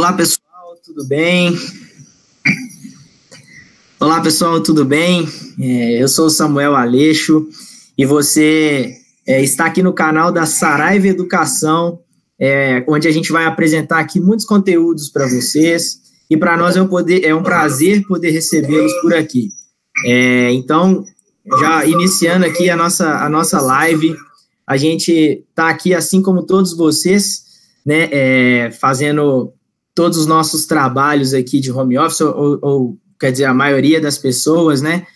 Olá, pessoal, tudo bem? Olá, pessoal, tudo bem? É, eu sou o Samuel Aleixo e você é, está aqui no canal da Saraiva Educação, é, onde a gente vai apresentar aqui muitos conteúdos para vocês e para nós é um, poder, é um prazer poder recebê-los por aqui. É, então, já iniciando aqui a nossa, a nossa live, a gente está aqui, assim como todos vocês, né, é, fazendo todos os nossos trabalhos aqui de home office, ou, ou, quer dizer, a maioria das pessoas, né,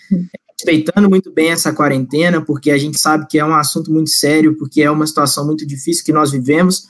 respeitando muito bem essa quarentena, porque a gente sabe que é um assunto muito sério, porque é uma situação muito difícil que nós vivemos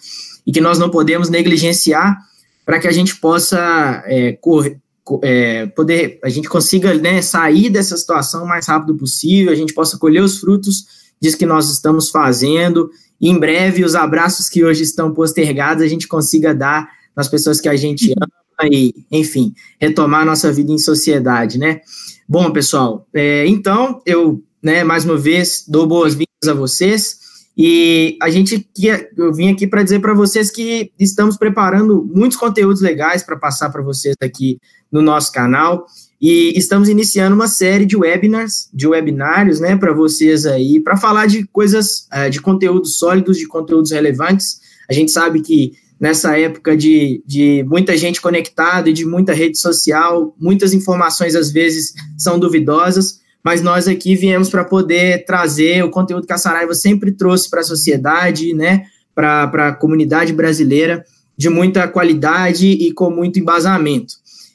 e que nós não podemos negligenciar para que a gente possa é, correr, é, poder, a gente consiga né, sair dessa situação o mais rápido possível, a gente possa colher os frutos disso que nós estamos fazendo, e em breve os abraços que hoje estão postergados a gente consiga dar nas pessoas que a gente ama e, enfim, retomar a nossa vida em sociedade, né? Bom, pessoal, é, então eu, né, mais uma vez, dou boas-vindas a vocês. E a gente eu vim aqui para dizer para vocês que estamos preparando muitos conteúdos legais para passar para vocês aqui no nosso canal e estamos iniciando uma série de webinars, de webinários, né, para vocês aí, para falar de coisas, é, de conteúdos sólidos, de conteúdos relevantes. A gente sabe que nessa época de, de muita gente conectada e de muita rede social, muitas informações às vezes são duvidosas, mas nós aqui viemos para poder trazer o conteúdo que a Saraiva sempre trouxe para a sociedade, né, para a comunidade brasileira, de muita qualidade e com muito embasamento.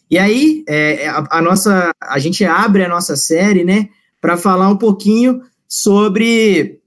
E aí, é, a, a, nossa, a gente abre a nossa série, né, para falar um pouquinho sobre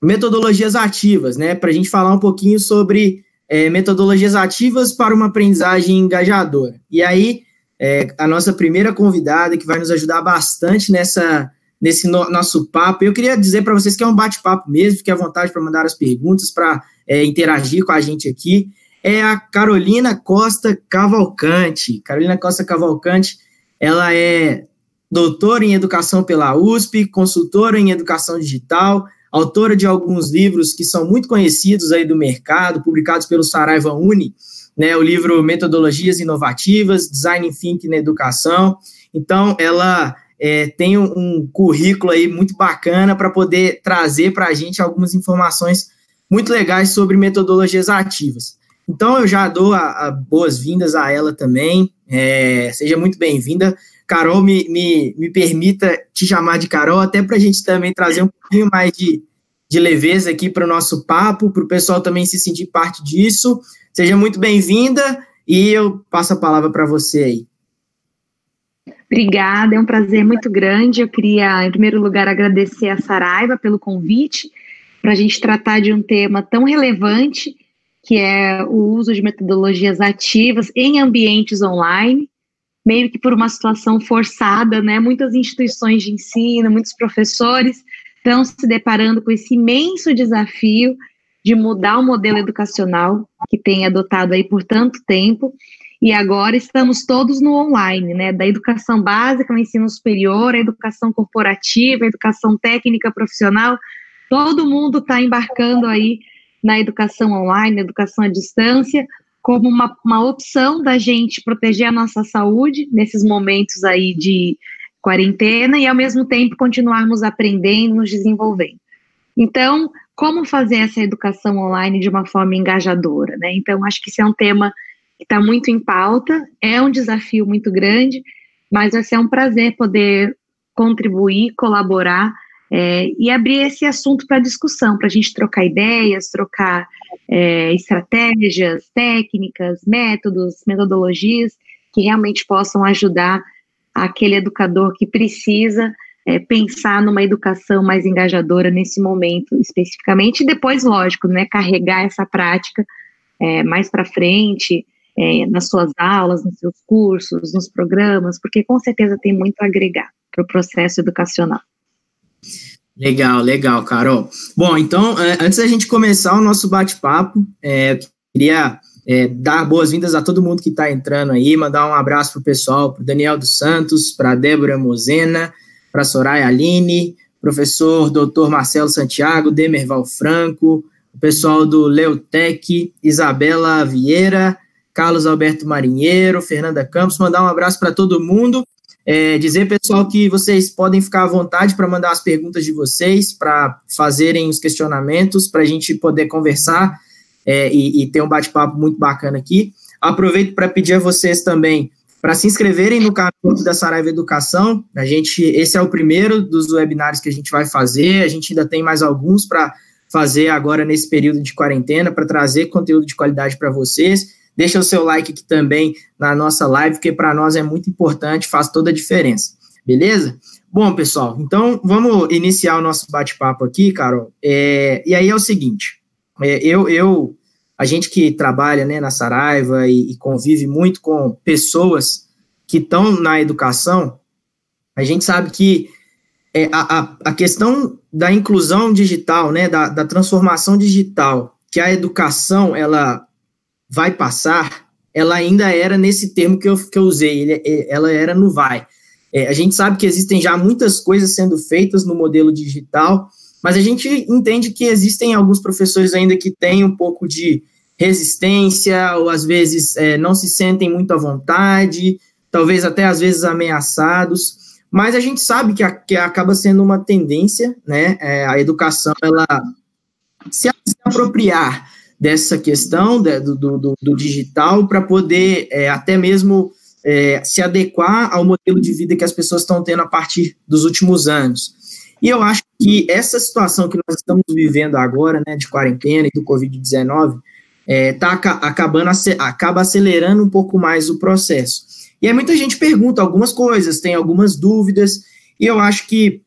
metodologias ativas, né, para a gente falar um pouquinho sobre é, metodologias ativas para uma aprendizagem engajadora. E aí, é, a nossa primeira convidada, que vai nos ajudar bastante nessa, nesse no, nosso papo. Eu queria dizer para vocês que é um bate-papo mesmo, fique à vontade para mandar as perguntas, para é, interagir com a gente aqui. É a Carolina Costa Cavalcante. Carolina Costa Cavalcante, ela é doutora em educação pela USP, consultora em educação digital, autora de alguns livros que são muito conhecidos aí do mercado, publicados pelo Saraiva Uni, né, o livro Metodologias Inovativas, Design Thinking na Educação. Então, ela é, tem um, currículo aí muito bacana para poder trazer para a gente algumas informações muito legais sobre metodologias ativas. Então, eu já dou a, a boas-vindas a ela também. É, seja muito bem-vinda. Carol, me, me, me permita te chamar de Carol, até para a gente também trazer um pouquinho mais de, de leveza aqui para o nosso papo, para o pessoal também se sentir parte disso. Seja muito bem-vinda e eu passo a palavra para você aí. Obrigada, é um prazer muito grande. Eu queria, em primeiro lugar, agradecer a Saraiva pelo convite para a gente tratar de um tema tão relevante, que é o uso de metodologias ativas em ambientes online, meio que por uma situação forçada, né? Muitas instituições de ensino, muitos professores estão se deparando com esse imenso desafio de mudar o modelo educacional que tem adotado aí por tanto tempo, e agora estamos todos no online, né, da educação básica, o ensino superior, a educação corporativa, a educação técnica profissional, todo mundo está embarcando aí na educação online, na educação à distância, como uma, uma opção da gente proteger a nossa saúde nesses momentos aí de quarentena e ao mesmo tempo continuarmos aprendendo, nos desenvolvendo. Então, como fazer essa educação online de uma forma engajadora, né? Então, acho que esse é um tema que está muito em pauta, é um desafio muito grande, mas vai ser um prazer poder contribuir, colaborar é, e abrir esse assunto para discussão, para a gente trocar ideias, trocar é, estratégias, técnicas, métodos, metodologias que realmente possam ajudar aquele educador que precisa é, pensar numa educação mais engajadora nesse momento especificamente, e depois, lógico, né, carregar essa prática é, mais para frente, é, nas suas aulas, nos seus cursos, nos programas, porque com certeza tem muito a agregar para o processo educacional. Legal, legal, Carol. Bom, então, é, antes da gente começar o nosso bate-papo, é, queria é, dar boas-vindas a todo mundo que está entrando aí, mandar um abraço para o pessoal, para Daniel dos Santos, para Débora Mozena, para Soraya Aline, professor Dr. Marcelo Santiago, Demerval Franco, o pessoal do Leotec, Isabela Vieira, Carlos Alberto Marinheiro, Fernanda Campos, mandar um abraço para todo mundo. É, dizer, pessoal, que vocês podem ficar à vontade para mandar as perguntas de vocês, para fazerem os questionamentos, para a gente poder conversar é, e, e, ter um bate-papo muito bacana aqui. Aproveito para pedir a vocês também para se inscreverem no canal da Saraiva Educação. A gente, esse é o primeiro dos webinários que a gente vai fazer. A gente ainda tem mais alguns para fazer agora nesse período de quarentena para trazer conteúdo de qualidade para vocês. Deixa o seu like aqui também na nossa live, porque para nós é muito importante, faz toda a diferença. Beleza? Bom, pessoal, então vamos iniciar o nosso bate-papo aqui, Carol. É, e aí é o seguinte: é, eu, eu, a gente que trabalha né, na Saraiva e, e convive muito com pessoas que estão na educação, a gente sabe que é, a, a, questão da inclusão digital, né, da, da transformação digital, que a educação ela vai passar, ela ainda era nesse termo que eu, que eu usei, ele, é, ela era no vai. É, a gente sabe que existem já muitas coisas sendo feitas no modelo digital, mas a gente entende que existem alguns professores ainda que têm um pouco de resistência, ou às vezes é, não se sentem muito à vontade, talvez até às vezes ameaçados, mas a gente sabe que, a, que acaba sendo uma tendência, né, é, a educação, ela se, se apropriar dessa questão de, do, do, do, digital para poder é, até mesmo é, se adequar ao modelo de vida que as pessoas estão tendo a partir dos últimos anos. E eu acho que essa situação que nós estamos vivendo agora, né, de quarentena e do Covid-19, é, tá acabando, acaba acelerando um pouco mais o processo. E aí muita gente pergunta algumas coisas, tem algumas dúvidas, e eu acho que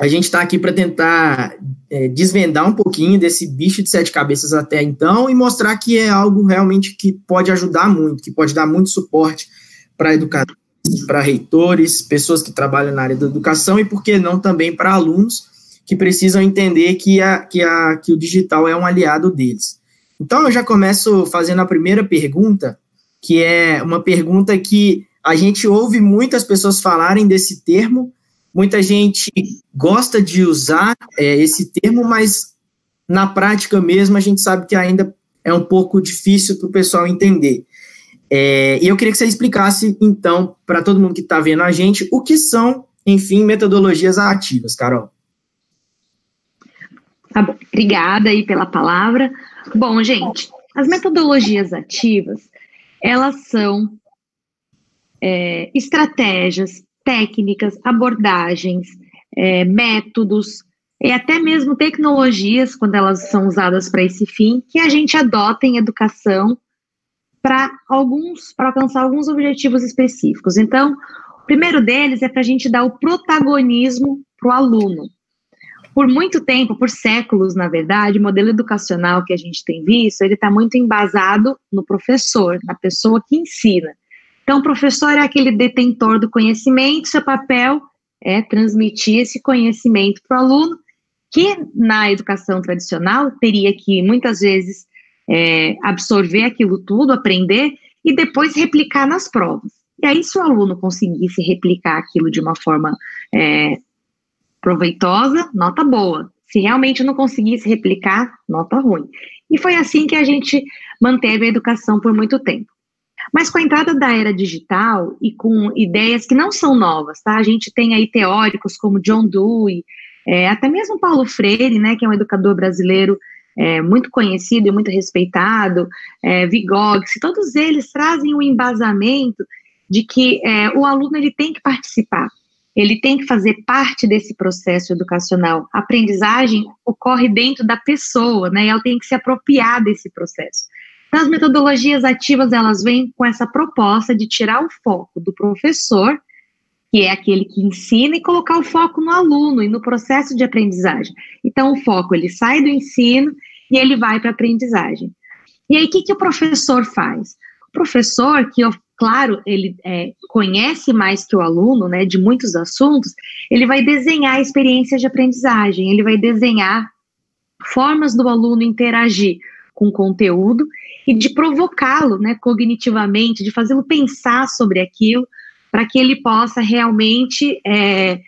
a gente está aqui para tentar é, desvendar um pouquinho desse bicho de sete cabeças até então e mostrar que é algo realmente que pode ajudar muito, que pode dar muito suporte para educadores, para reitores, pessoas que trabalham na área da educação e, por que não, também para alunos que precisam entender que, a, que, a, que o digital é um aliado deles. Então, eu já começo fazendo a primeira pergunta, que é uma pergunta que a gente ouve muitas pessoas falarem desse termo, Muita gente gosta de usar é, esse termo, mas na prática mesmo a gente sabe que ainda é um pouco difícil para o pessoal entender. É, e eu queria que você explicasse, então, para todo mundo que está vendo a gente, o que são, enfim, metodologias ativas, Carol. Tá bom, obrigada aí pela palavra. Bom, gente, as metodologias ativas, elas são é, estratégias, técnicas, abordagens, é, métodos e até mesmo tecnologias, quando elas são usadas para esse fim, que a gente adota em educação para alguns, para alcançar alguns objetivos específicos. Então, o primeiro deles é para a gente dar o protagonismo para o aluno. Por muito tempo, por séculos, na verdade, o modelo educacional que a gente tem visto, ele está muito embasado no professor, na pessoa que ensina. Então, o professor é aquele detentor do conhecimento, seu papel é transmitir esse conhecimento para o aluno, que na educação tradicional teria que, muitas vezes, é, absorver aquilo tudo, aprender e depois replicar nas provas. E aí, se o aluno conseguisse replicar aquilo de uma forma é, proveitosa, nota boa. Se realmente não conseguisse replicar, nota ruim. E foi assim que a gente manteve a educação por muito tempo. Mas com a entrada da era digital e com ideias que não são novas, tá? A gente tem aí teóricos como John Dewey, é, até mesmo Paulo Freire, né, que é um educador brasileiro é, muito conhecido e muito respeitado, é, Vygotsky, todos eles trazem o um embasamento de que é, o aluno ele tem que participar, ele tem que fazer parte desse processo educacional. A aprendizagem ocorre dentro da pessoa, né? E ela tem que se apropriar desse processo. Então, as metodologias ativas, elas vêm com essa proposta de tirar o foco do professor, que é aquele que ensina, e colocar o foco no aluno e no processo de aprendizagem. Então, o foco, ele sai do ensino e ele vai para a aprendizagem. E aí, o que, que o professor faz? O professor, que, claro, ele é, conhece mais que o aluno, né, de muitos assuntos, ele vai desenhar experiências de aprendizagem, ele vai desenhar formas do aluno interagir com o conteúdo e de provocá-lo, né, cognitivamente, de fazê-lo pensar sobre aquilo, para que ele possa realmente é,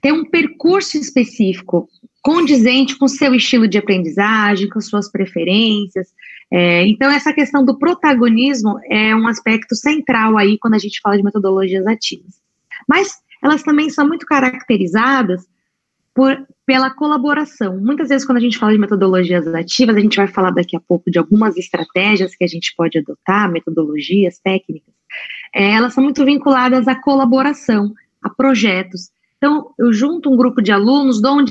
ter um percurso específico condizente com seu estilo de aprendizagem, com suas preferências. É, então, essa questão do protagonismo é um aspecto central aí quando a gente fala de metodologias ativas. Mas elas também são muito caracterizadas por, pela colaboração. Muitas vezes, quando a gente fala de metodologias ativas, a gente vai falar daqui a pouco de algumas estratégias que a gente pode adotar, metodologias, técnicas, é, elas são muito vinculadas à colaboração, a projetos. Então, eu junto um grupo de alunos, dou um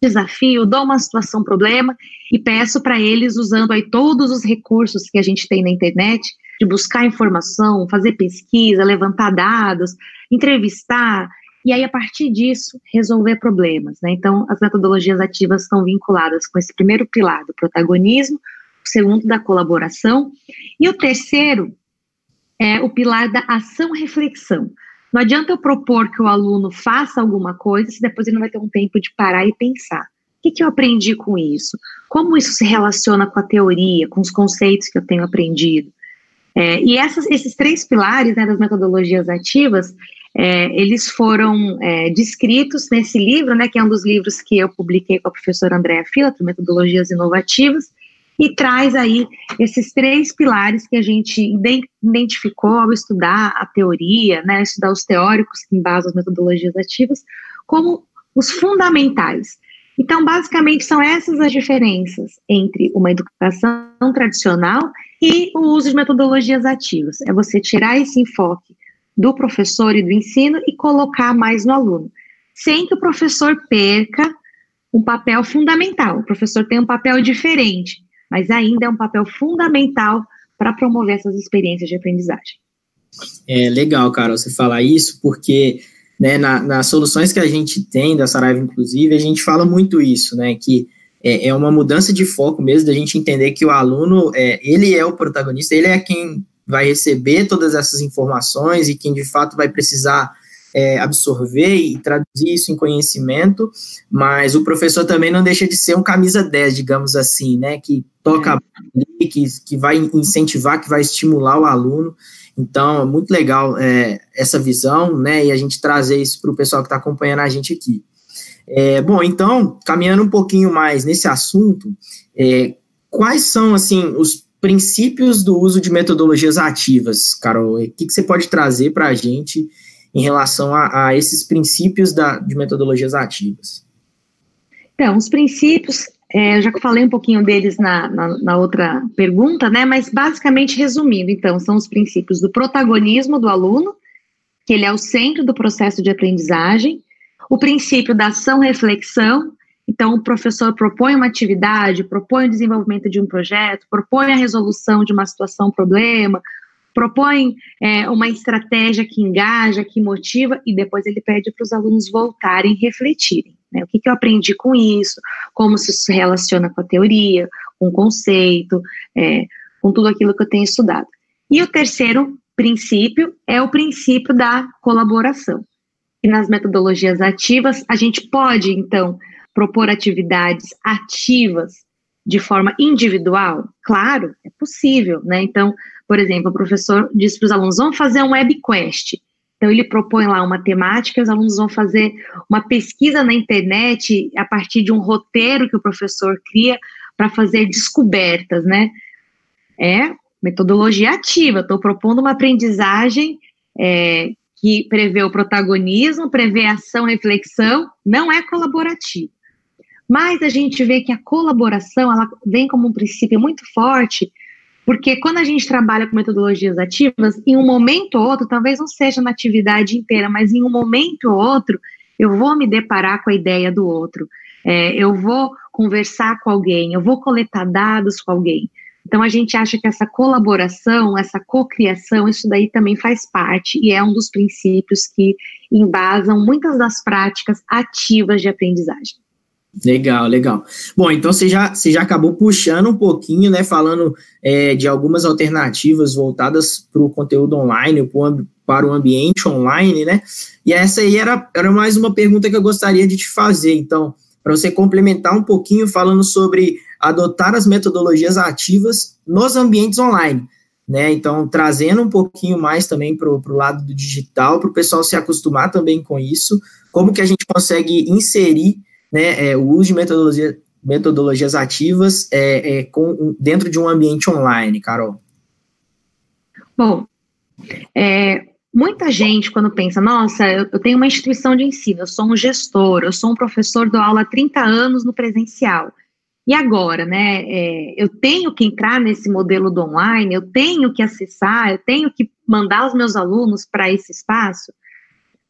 desafio, dou uma situação, problema e peço para eles, usando aí todos os recursos que a gente tem na internet, de buscar informação, fazer pesquisa, levantar dados, entrevistar, e aí, a partir disso, resolver problemas. Né? Então, as metodologias ativas estão vinculadas com esse primeiro pilar do protagonismo, o segundo da colaboração, e o terceiro é o pilar da ação-reflexão. Não adianta eu propor que o aluno faça alguma coisa se depois ele não vai ter um tempo de parar e pensar. O que, que eu aprendi com isso? Como isso se relaciona com a teoria, com os conceitos que eu tenho aprendido? É, e essas, esses três pilares né, das metodologias ativas, é, eles foram é, descritos nesse livro, né, que é um dos livros que eu publiquei com a professora Andréa Fila, Metodologias Inovativas, e traz aí esses três pilares que a gente identificou ao estudar a teoria, né, estudar os teóricos que embasam as metodologias ativas, como os fundamentais. Então, basicamente, são essas as diferenças entre uma educação tradicional e o uso de metodologias ativas. É você tirar esse enfoque do professor e do ensino e colocar mais no aluno, sem que o professor perca um papel fundamental. O professor tem um papel diferente, mas ainda é um papel fundamental para promover essas experiências de aprendizagem. É legal, Carol, você falar isso, porque né, na, nas soluções que a gente tem da Saraiva, inclusive, a gente fala muito isso, né, que é, é uma mudança de foco mesmo, da gente entender que o aluno, é, ele é o protagonista, ele é quem vai receber todas essas informações e quem de fato vai precisar é, absorver e traduzir isso em conhecimento, mas o professor também não deixa de ser um camisa 10, digamos assim, né, que toca, é. que, que vai incentivar, que vai estimular o aluno, então, é muito legal é, essa visão, né, e a gente trazer isso para o pessoal que está acompanhando a gente aqui. É, bom, então, caminhando um pouquinho mais nesse assunto, é, quais são, assim, os princípios do uso de metodologias ativas, Carol? O que, que você pode trazer para a gente em relação a, a esses princípios da, de metodologias ativas? Então, os princípios, é, já falei um pouquinho deles na, na, na, outra pergunta, né? Mas basicamente resumindo, então, são os princípios do protagonismo do aluno, que ele é o centro do processo de aprendizagem, o princípio da ação-reflexão, então o professor propõe uma atividade, propõe o desenvolvimento de um projeto, propõe a resolução de uma situação, problema, propõe é, uma estratégia que engaja, que motiva, e depois ele pede para os alunos voltarem, refletirem. Né? O que, que, eu aprendi com isso, como isso se relaciona com a teoria, com o conceito, é, com tudo aquilo que eu tenho estudado. E o terceiro princípio é o princípio da colaboração. E nas metodologias ativas, a gente pode, então, propor atividades ativas de forma individual? Claro, é possível, né? Então, por exemplo, o professor diz para os alunos: vamos fazer um webquest. Então, ele propõe lá uma temática, os alunos vão fazer uma pesquisa na internet a partir de um roteiro que o professor cria para fazer descobertas, né? É metodologia ativa, estou propondo uma aprendizagem é, que prevê o protagonismo, prevê ação, reflexão, não é colaborativo. Mas a gente vê que a colaboração, ela vem como um princípio muito forte porque quando a gente trabalha com metodologias ativas, em um momento ou outro, talvez não seja na atividade inteira, mas em um momento ou outro, eu vou me deparar com a ideia do outro. É, eu vou conversar com alguém, eu vou coletar dados com alguém. Então a gente acha que essa colaboração, essa cocriação, isso daí também faz parte e é um dos princípios que embasam muitas das práticas ativas de aprendizagem. Legal, legal. Bom, então você já, você já acabou puxando um pouquinho, né, falando é, de algumas alternativas voltadas para o conteúdo online, para o ambiente online, né? E essa aí era, era mais uma pergunta que eu gostaria de te fazer. Então, para você complementar um pouquinho falando sobre adotar as metodologias ativas nos ambientes online. Né, então, trazendo um pouquinho mais também para o lado do digital, para o pessoal se acostumar também com isso, como que a gente consegue inserir né, é, o uso de metodologia, metodologias ativas é, é, com, dentro de um ambiente online, Carol? Bom, é, muita gente, quando pensa, nossa, eu, eu, tenho uma instituição de ensino, eu sou um gestor, eu sou um professor, dou aula há 30 anos no presencial. E agora, né? É, eu tenho que entrar nesse modelo do online, eu tenho que acessar, eu tenho que mandar os meus alunos para esse espaço.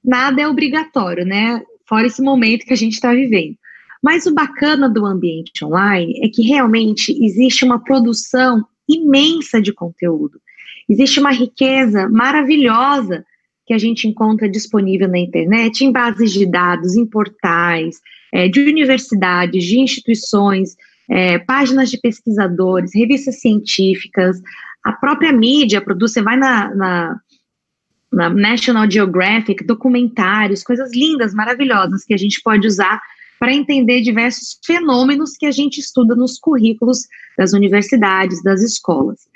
Nada é obrigatório, né? Fora esse momento que a gente está vivendo. Mas o bacana do ambiente online é que realmente existe uma produção imensa de conteúdo. Existe uma riqueza maravilhosa que a gente encontra disponível na internet, em bases de dados, em portais, é, de universidades, de instituições, é, páginas de pesquisadores, revistas científicas, a própria mídia produz, você vai na, na, na National Geographic, documentários, coisas lindas, maravilhosas que a gente pode usar para entender diversos fenômenos que a gente estuda nos currículos das universidades, das escolas.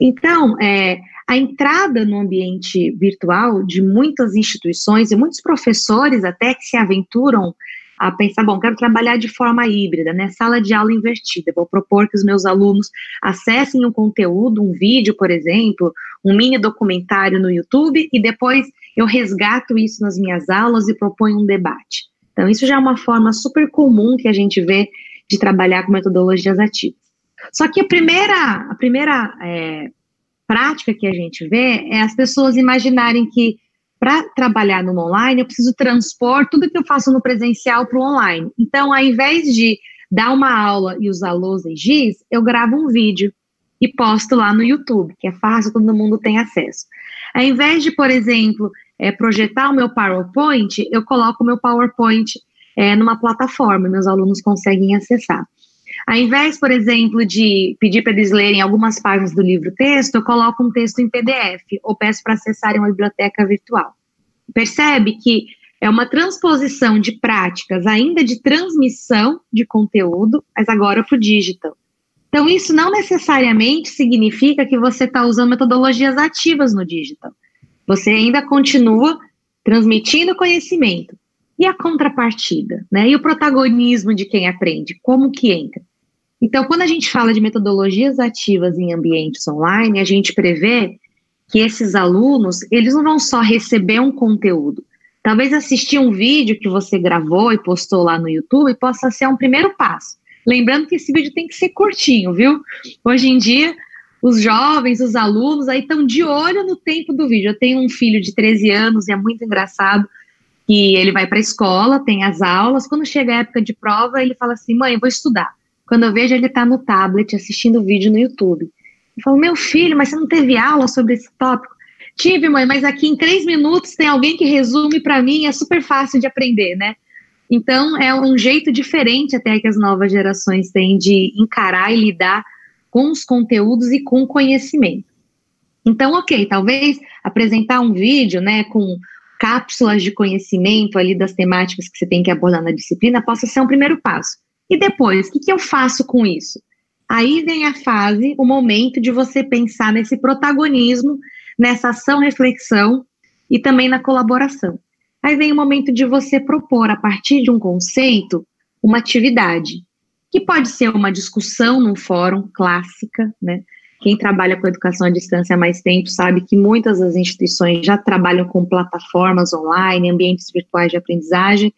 Então, é, a entrada no ambiente virtual de muitas instituições e muitos professores até que se aventuram a pensar, bom, quero trabalhar de forma híbrida, né? Sala de aula invertida. Vou propor que os meus alunos acessem um conteúdo, um vídeo, por exemplo, um mini documentário no YouTube e depois eu resgato isso nas minhas aulas e proponho um debate. Então, isso já é uma forma super comum que a gente vê de trabalhar com metodologias ativas. Só que a primeira, a primeira é, prática que a gente vê é as pessoas imaginarem que para trabalhar no online eu preciso transpor tudo que eu faço no presencial para o online. Então, ao invés de dar uma aula e usar lousa e giz, eu gravo um vídeo e posto lá no YouTube, que é fácil, todo mundo tem acesso. Ao invés de, por exemplo, é, projetar o meu PowerPoint, eu coloco o meu PowerPoint é, numa plataforma, meus alunos conseguem acessar. Ao invés, por exemplo, de pedir para eles lerem algumas páginas do livro texto, eu coloco um texto em PDF ou peço para acessarem uma biblioteca virtual. Percebe que é uma transposição de práticas, ainda de transmissão de conteúdo, mas agora para o digital. Então, isso não necessariamente significa que você está usando metodologias ativas no digital. Você ainda continua transmitindo conhecimento. E a contrapartida, né? E o protagonismo de quem aprende, como que entra? Então, quando a gente fala de metodologias ativas em ambientes online, a gente prevê que esses alunos, eles não vão só receber um conteúdo. Talvez assistir um vídeo que você gravou e postou lá no YouTube possa ser um primeiro passo. Lembrando que esse vídeo tem que ser curtinho, viu? Hoje em dia, os jovens, os alunos, aí estão de olho no tempo do vídeo. Eu tenho um filho de 13 anos e é muito engraçado que ele vai para a escola, tem as aulas. Quando chega a época de prova, ele fala assim: mãe, vou estudar. Quando eu vejo ele tá no tablet assistindo vídeo no YouTube. Eu falo, meu filho, mas você não teve aula sobre esse tópico? Tive, mãe, mas aqui em três minutos tem alguém que resume para mim, é super fácil de aprender, né? Então, é um jeito diferente até que as novas gerações têm de encarar e lidar com os conteúdos e com o conhecimento. Então, ok, talvez apresentar um vídeo, né, com cápsulas de conhecimento ali das temáticas que você tem que abordar na disciplina possa ser um primeiro passo. E depois, o que, que eu faço com isso? Aí vem a fase, o momento de você pensar nesse protagonismo, nessa ação-reflexão e também na colaboração. Aí vem o momento de você propor, a partir de um conceito, uma atividade, que pode ser uma discussão num fórum clássica, né? Quem trabalha com educação à distância há mais tempo sabe que muitas das instituições já trabalham com plataformas online, ambientes virtuais de aprendizagem,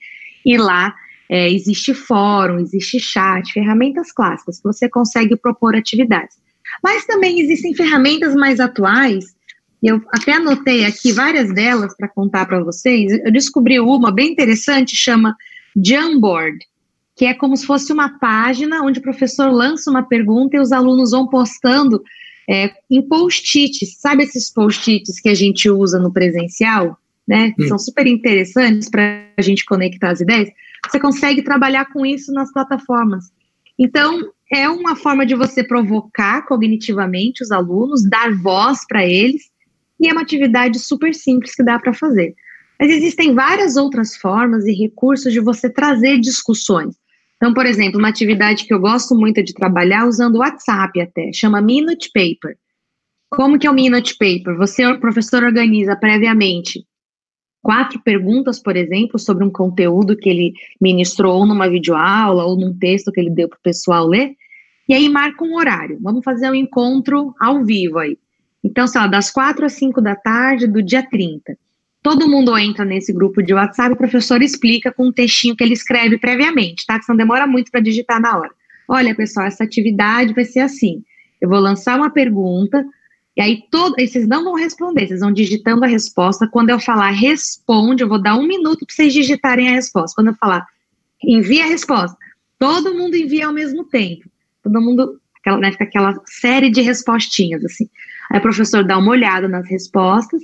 e lá é, existe fórum, existe chat, ferramentas clássicas que você consegue propor atividades. Mas também existem ferramentas mais atuais, e eu até anotei aqui várias delas para contar para vocês. Eu descobri uma bem interessante, chama Jamboard, que é como se fosse uma página onde o professor lança uma pergunta e os alunos vão postando é, em post-its. Sabe esses post-its que a gente usa no presencial? Né? Hum. São super interessantes para a gente conectar as ideias você consegue trabalhar com isso nas plataformas. Então, é uma forma de você provocar cognitivamente os alunos, dar voz para eles, e é uma atividade super simples que dá para fazer. Mas existem várias outras formas e recursos de você trazer discussões. Então, por exemplo, uma atividade que eu gosto muito de trabalhar usando o WhatsApp até, chama Minute Paper. Como que é o Minute Paper? Você, o professor, organiza previamente quatro perguntas, por exemplo, sobre um conteúdo que ele ministrou numa videoaula ou num texto que ele deu para o pessoal ler, e aí marca um horário. Vamos fazer um encontro ao vivo aí. Então, sei lá, das quatro às cinco da tarde do dia 30. Todo mundo entra nesse grupo de WhatsApp, o professor explica com um textinho que ele escreve previamente, tá? Que não demora muito para digitar na hora. Olha, pessoal, essa atividade vai ser assim. Eu vou lançar uma pergunta, e aí todo, e vocês não vão responder, vocês vão digitando a resposta. Quando eu falar responde, eu vou dar um minuto para vocês digitarem a resposta. Quando eu falar envia a resposta, todo mundo envia ao mesmo tempo. Todo mundo, aquela, né, fica aquela série de respostinhas, assim. Aí o professor dá uma olhada nas respostas,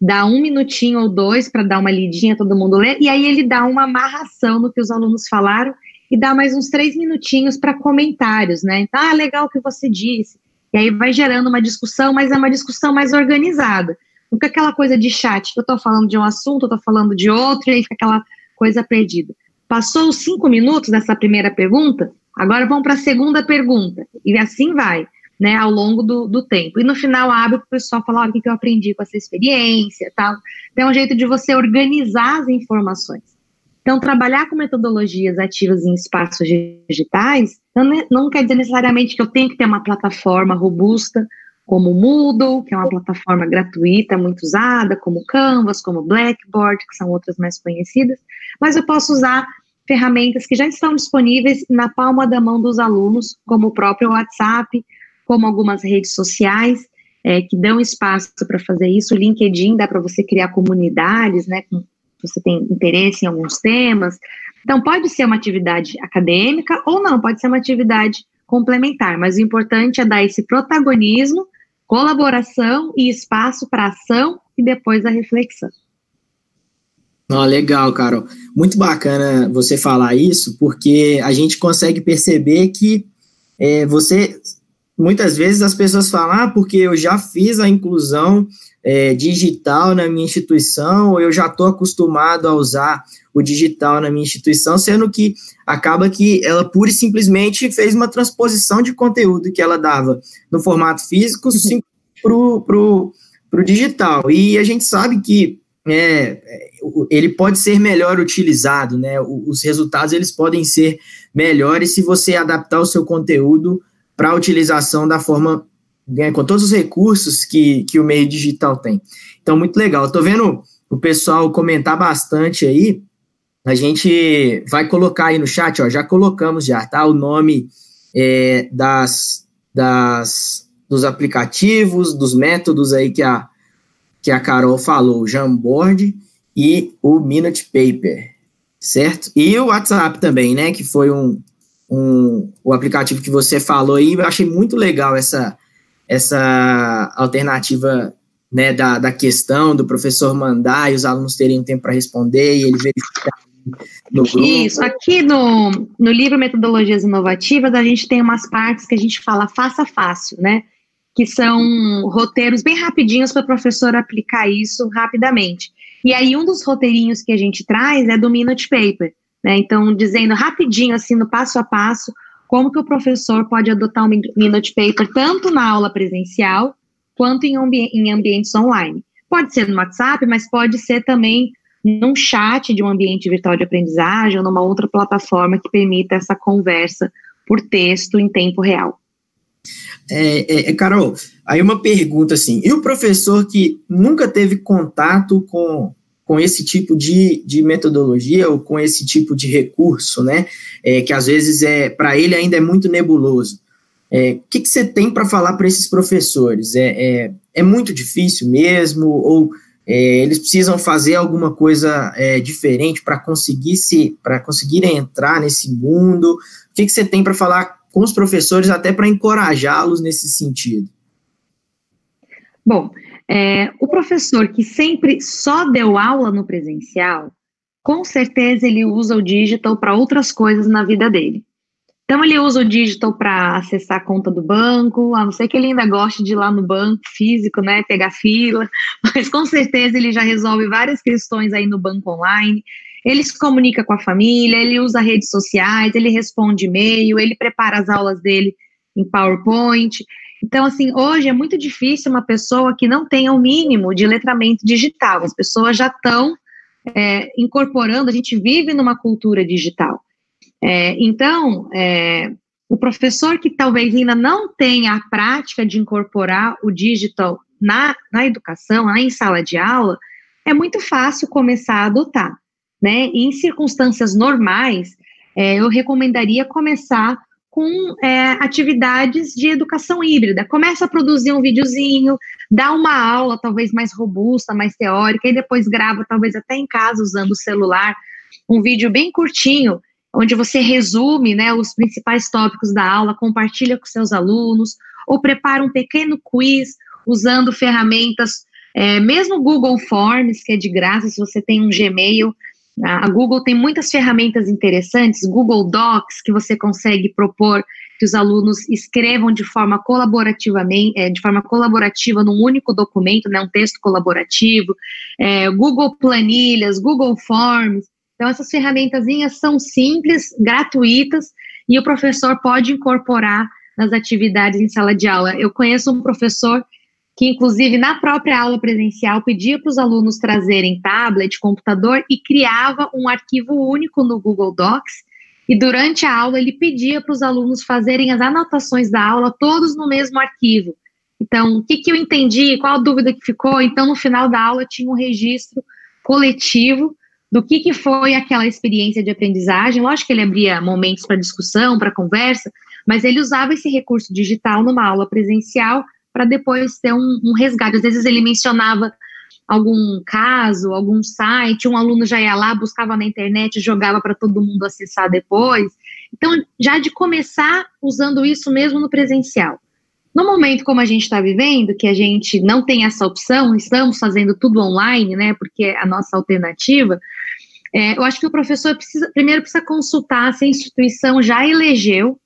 dá um minutinho ou dois para dar uma lidinha, todo mundo lê, e aí ele dá uma amarração no que os alunos falaram e dá mais uns três minutinhos para comentários, né? Então, ah, legal o que você disse. E aí vai gerando uma discussão, mas é uma discussão mais organizada. Nunca aquela coisa de chat, eu estou falando de um assunto, eu estou falando de outro, e aí fica aquela coisa perdida. Passou os cinco minutos dessa primeira pergunta, agora vamos para a segunda pergunta. E assim vai, né, ao longo do, do tempo. E no final abre para o pessoal falar, o que, que eu aprendi com essa experiência, tal. Então, é um jeito de você organizar as informações. Então, trabalhar com metodologias ativas em espaços digitais não, quer dizer necessariamente que eu tenho que ter uma plataforma robusta, como o Moodle, que é uma plataforma gratuita muito usada, como Canvas, como Blackboard, que são outras mais conhecidas, mas eu posso usar ferramentas que já estão disponíveis na palma da mão dos alunos, como o próprio WhatsApp, como algumas redes sociais, é, que dão espaço para fazer isso. O LinkedIn dá para você criar comunidades, né, com você tem interesse em alguns temas. Então, pode ser uma atividade acadêmica ou não, pode ser uma atividade complementar, mas o importante é dar esse protagonismo, colaboração e espaço para ação e depois a reflexão. Oh, legal, Carol. Muito bacana você falar isso, porque a gente consegue perceber que é, você muitas vezes as pessoas falam, ah, porque eu já fiz a inclusão é, digital na minha instituição, ou eu já estou acostumado a usar o digital na minha instituição, sendo que acaba que ela pura e simplesmente fez uma transposição de conteúdo que ela dava no formato físico para o digital. E a gente sabe que é, ele pode ser melhor utilizado, né? Os resultados eles podem ser melhores se você adaptar o seu conteúdo para a utilização da forma né, com todos os recursos que, que o meio digital tem. Então, muito legal. Estou vendo o pessoal comentar bastante aí. A gente vai colocar aí no chat, ó, já colocamos já, tá? O nome é, das, das, dos aplicativos, dos métodos aí que a, que a Carol falou, o Jamboard e o Minute Paper, certo? E o WhatsApp também, né? Que foi um, um, o aplicativo que você falou aí. Eu achei muito legal essa, essa alternativa né, da, da questão do professor mandar e os alunos terem tempo para responder e ele verificar. Isso, aqui no, no livro Metodologias Inovativas, a gente tem umas partes que a gente fala faça fácil, né? Que são roteiros bem rapidinhos para o professor aplicar isso rapidamente. E aí, um dos roteirinhos que a gente traz é do Minute Paper, né? Então, dizendo rapidinho, assim, no passo a passo, como que o professor pode adotar um Minute Paper tanto na aula presencial quanto em, ambi em ambientes online. Pode ser no WhatsApp, mas pode ser também num chat de um ambiente virtual de aprendizagem ou numa outra plataforma que permita essa conversa por texto em tempo real. É, é, é Carol, aí uma pergunta assim, e o professor que nunca teve contato com, com esse tipo de, de metodologia ou com esse tipo de recurso, né? É, que às vezes é para ele ainda é muito nebuloso. É, o que, que você tem para falar para esses professores? É, é, é, muito difícil mesmo? Ou é, eles precisam fazer alguma coisa é, diferente para conseguir se para conseguirem entrar nesse mundo? O que, que você tem para falar com os professores até para encorajá-los nesse sentido? Bom, é, o professor que sempre só deu aula no presencial, com certeza ele usa o digital para outras coisas na vida dele. Então ele usa o digital para acessar a conta do banco, a não ser que ele ainda goste de ir lá no banco físico, né, pegar fila, mas com certeza ele já resolve várias questões aí no banco online. Ele se comunica com a família, ele usa redes sociais, ele responde e-mail, ele prepara as aulas dele em PowerPoint. Então, assim, hoje é muito difícil uma pessoa que não tenha o mínimo de letramento digital. As pessoas já estão é, incorporando, a gente vive numa cultura digital. É, então, é, o professor que talvez ainda não tenha a prática de incorporar o digital na, na educação, em sala de aula, é muito fácil começar a adotar. Né? E em circunstâncias normais, é, eu recomendaria começar com é, atividades de educação híbrida. Começa a produzir um videozinho, dá uma aula talvez mais robusta, mais teórica, e depois grava, talvez até em casa, usando o celular, um vídeo bem curtinho, onde você resume né, os principais tópicos da aula, compartilha com seus alunos, ou prepara um pequeno quiz usando ferramentas, é, mesmo Google Forms, que é de graça, se você tem um Gmail, a Google tem muitas ferramentas interessantes, Google Docs, que você consegue propor que os alunos escrevam de forma colaborativamente, é, de forma colaborativa num único documento, né, um texto colaborativo, é, Google Planilhas, Google Forms. Então essas ferramentas são simples, gratuitas e o professor pode incorporar nas atividades em sala de aula. Eu conheço um professor que inclusive na própria aula presencial pedia para os alunos trazerem tablet, computador e criava um arquivo único no Google Docs. E durante a aula ele pedia para os alunos fazerem as anotações da aula todos no mesmo arquivo. Então, o que, que eu entendi, qual a dúvida que ficou? Então, no final da aula tinha um registro coletivo do que, que foi aquela experiência de aprendizagem. Lógico que ele abria momentos para discussão, para conversa, mas ele usava esse recurso digital numa aula presencial para depois ter um, um resgate. Às vezes ele mencionava algum caso, algum site, um aluno já ia lá, buscava na internet, jogava para todo mundo acessar depois. Então, já de começar usando isso mesmo no presencial. No momento como a gente está vivendo, que a gente não tem essa opção, estamos fazendo tudo online, né? Porque é a nossa alternativa. É, eu acho que o professor precisa, primeiro precisa consultar se a instituição já elegeu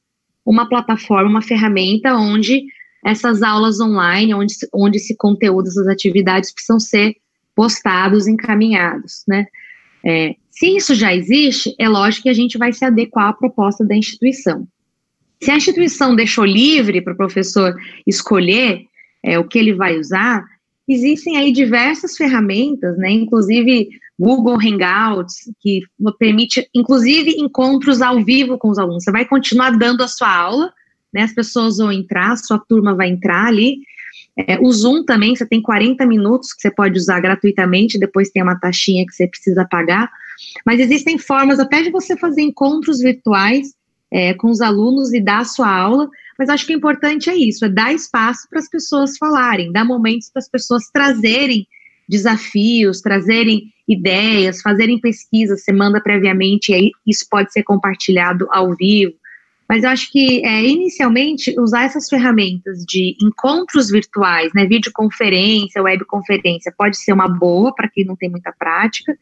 uma plataforma, uma ferramenta onde essas aulas online, onde, onde esse conteúdo, essas atividades precisam ser postados, encaminhados, né? É, se isso já existe, é lógico que a gente vai se adequar à proposta da instituição. Se a instituição deixou livre para o professor escolher é, o que ele vai usar, existem aí diversas ferramentas, né? Inclusive Google Hangouts, que permite, inclusive, encontros ao vivo com os alunos. Você vai continuar dando a sua aula, né? As pessoas vão entrar, sua turma vai entrar ali. É, o Zoom também, você tem 40 minutos que você pode usar gratuitamente, depois tem uma taxinha que você precisa pagar. Mas existem formas até de você fazer encontros virtuais é, com os alunos e dar a sua aula. Mas acho que o importante é isso, é dar espaço para as pessoas falarem, dar momentos para as pessoas trazerem desafios, trazerem ideias, fazerem pesquisas, você manda previamente, e aí isso pode ser compartilhado ao vivo. Mas eu acho que, é, inicialmente, usar essas ferramentas de encontros virtuais, né, videoconferência, webconferência, pode ser uma boa para quem não tem muita prática.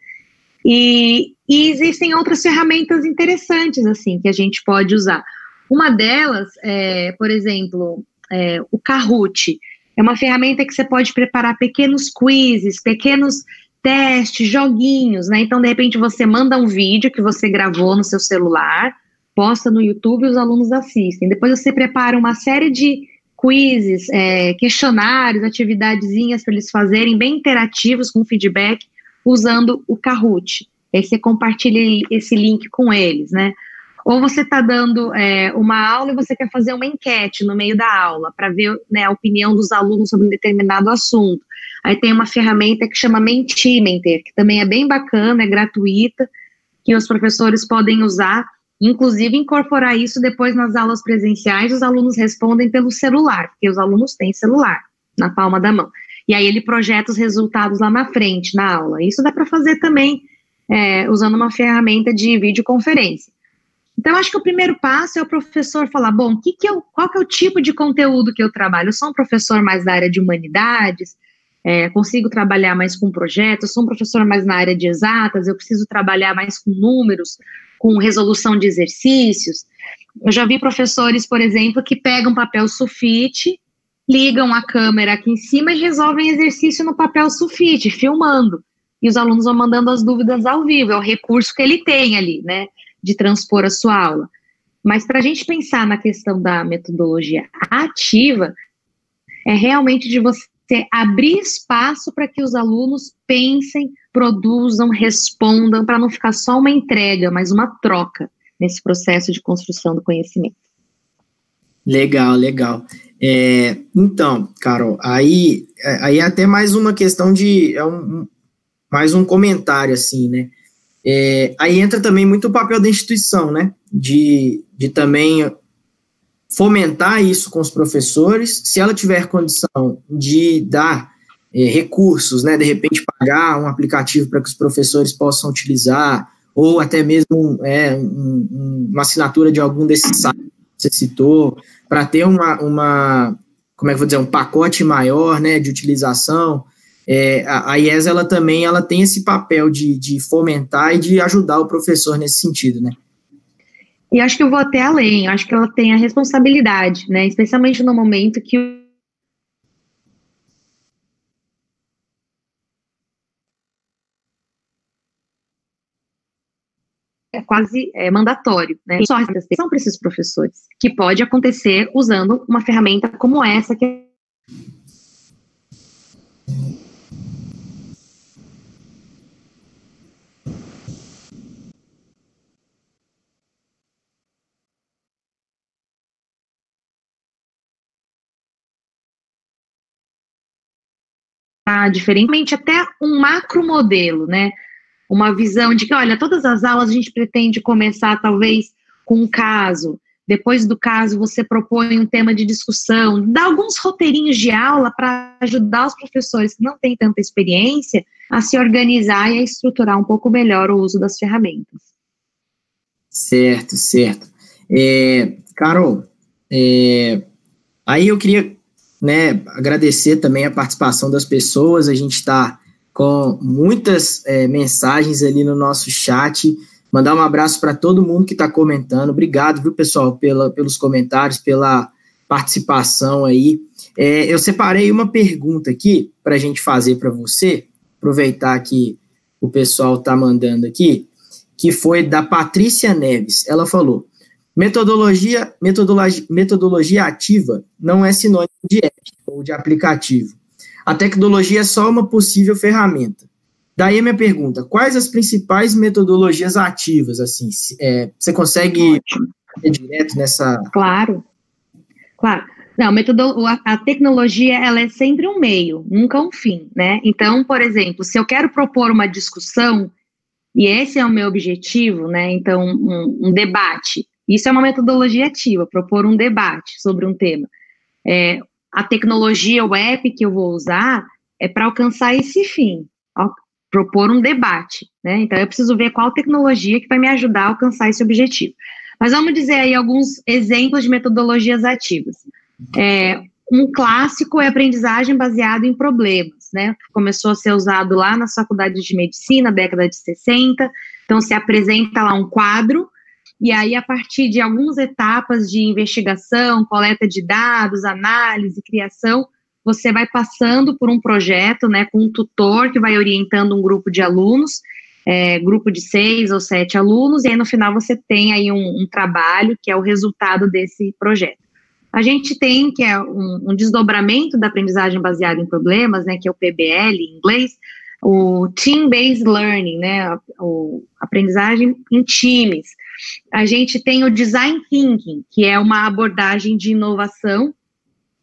E, e, existem outras ferramentas interessantes, assim, que a gente pode usar. Uma delas, é, por exemplo, é, o Kahoot. É uma ferramenta que você pode preparar pequenos quizzes, pequenos testes, joguinhos, né? Então, de repente, você manda um vídeo que você gravou no seu celular, posta no YouTube e os alunos assistem. Depois você prepara uma série de quizzes, é, questionários, atividadezinhas para eles fazerem, bem interativos, com feedback, usando o Kahoot. Aí você compartilha esse link com eles, né? Ou você está dando é, uma aula e você quer fazer uma enquete no meio da aula para ver né, a opinião dos alunos sobre um determinado assunto. Aí tem uma ferramenta que chama Mentimeter, que também é bem bacana, é gratuita, que os professores podem usar Inclusive, incorporar isso depois nas aulas presenciais, os alunos respondem pelo celular, porque os alunos têm celular na palma da mão. E aí ele projeta os resultados lá na frente, na aula. Isso dá para fazer também é, usando uma ferramenta de videoconferência. Então, acho que o primeiro passo é o professor falar, bom, que que eu, qual que é o tipo de conteúdo que eu trabalho? Eu sou um professor mais da área de humanidades, é, consigo trabalhar mais com projetos, sou um professor mais na área de exatas, eu preciso trabalhar mais com números, com resolução de exercícios. Eu já vi professores, por exemplo, que pegam papel sulfite, ligam a câmera aqui em cima e resolvem exercício no papel sulfite, filmando. E os alunos vão mandando as dúvidas ao vivo, é o recurso que ele tem ali, né, de transpor a sua aula. Mas para a gente pensar na questão da metodologia ativa, é realmente de você abrir espaço para que os alunos pensem, produzam, respondam, para não ficar só uma entrega, mas uma troca nesse processo de construção do conhecimento. Legal, legal. É, então, Carol, aí, aí é até mais uma questão de. É um, mais um comentário, assim, né? É, aí entra também muito o papel da instituição, né? De, de também fomentar isso com os professores, se ela tiver condição de dar é, recursos, né, de repente pagar um aplicativo para que os professores possam utilizar, ou até mesmo é, um, uma assinatura de algum desses sites que você citou, para ter uma, uma, como é que vou dizer, um pacote maior, né, de utilização, é, a, IES, ela também, ela tem esse papel de, de fomentar e de ajudar o professor nesse sentido, né? E acho que eu vou até além, acho que ela tem a responsabilidade, né, especialmente no momento que é quase é, mandatório, né? Só são para esses professores, que pode acontecer usando uma ferramenta como essa que diferentemente até um macro modelo, né? Uma visão de que, olha, todas as aulas a gente pretende começar talvez com um caso, depois do caso você propõe um tema de discussão, dá alguns roteirinhos de aula para ajudar os professores que não têm tanta experiência a se organizar e a estruturar um pouco melhor o uso das ferramentas. Certo, certo. É, Carol, é, aí eu queria né, agradecer também a participação das pessoas. A gente está com muitas é, mensagens ali no nosso chat. Mandar um abraço para todo mundo que está comentando. Obrigado, viu, pessoal, pela, pelos comentários, pela participação aí. É, eu separei uma pergunta aqui para a gente fazer para você, aproveitar que o pessoal está mandando aqui, que foi da Patrícia Neves. Ela falou: Metodologia, metodologia, metodologia ativa não é sinônimo de ética ou de aplicativo. A tecnologia é só uma possível ferramenta. Daí a minha pergunta: quais as principais metodologias ativas? Assim, é, você consegue ir direto nessa? Claro, claro. Não, metodolo a tecnologia ela é sempre um meio, nunca um fim, né? Então, por exemplo, se eu quero propor uma discussão e esse é o meu objetivo, né? Então, um, um debate. Isso é uma metodologia ativa, propor um debate sobre um tema. É, a tecnologia, app que eu vou usar é para alcançar esse fim, ó, propor um debate, né? Então eu preciso ver qual tecnologia que vai me ajudar a alcançar esse objetivo. Mas vamos dizer aí alguns exemplos de metodologias ativas. É, um clássico é aprendizagem baseada em problemas, né? Começou a ser usado lá nas faculdades de medicina, década de 60. Então se apresenta lá um quadro e aí, a partir de algumas etapas de investigação, coleta de dados, análise, criação, você vai passando por um projeto, né, com um tutor que vai orientando um grupo de alunos, é, grupo de seis ou sete alunos, e aí no final você tem aí um, um trabalho que é o resultado desse projeto. A gente tem, que é um, um, desdobramento da aprendizagem baseada em problemas, né, que é o PBL em inglês, o Team-Based Learning, né, o aprendizagem em times, a gente tem o design thinking, que é uma abordagem de inovação,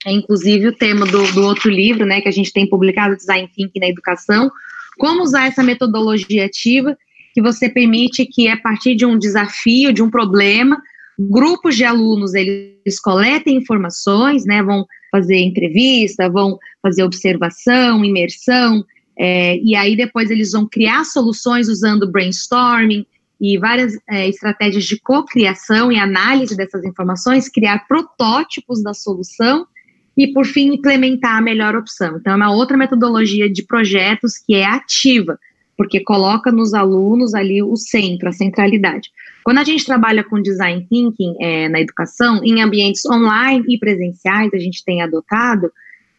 é inclusive o tema do, do outro livro, né, que a gente tem publicado, Design Thinking na Educação, como usar essa metodologia ativa que você permite que, a partir de um desafio, de um problema, grupos de alunos, eles coletem informações, né, vão fazer entrevista, vão fazer observação, imersão, é, e aí depois eles vão criar soluções usando brainstorming, e várias é, estratégias de cocriação e análise dessas informações, criar protótipos da solução e, por fim, implementar a melhor opção. Então, é uma outra metodologia de projetos que é ativa, porque coloca nos alunos ali o centro, a centralidade. Quando a gente trabalha com design thinking é, na educação, em ambientes online e presenciais, a gente tem adotado,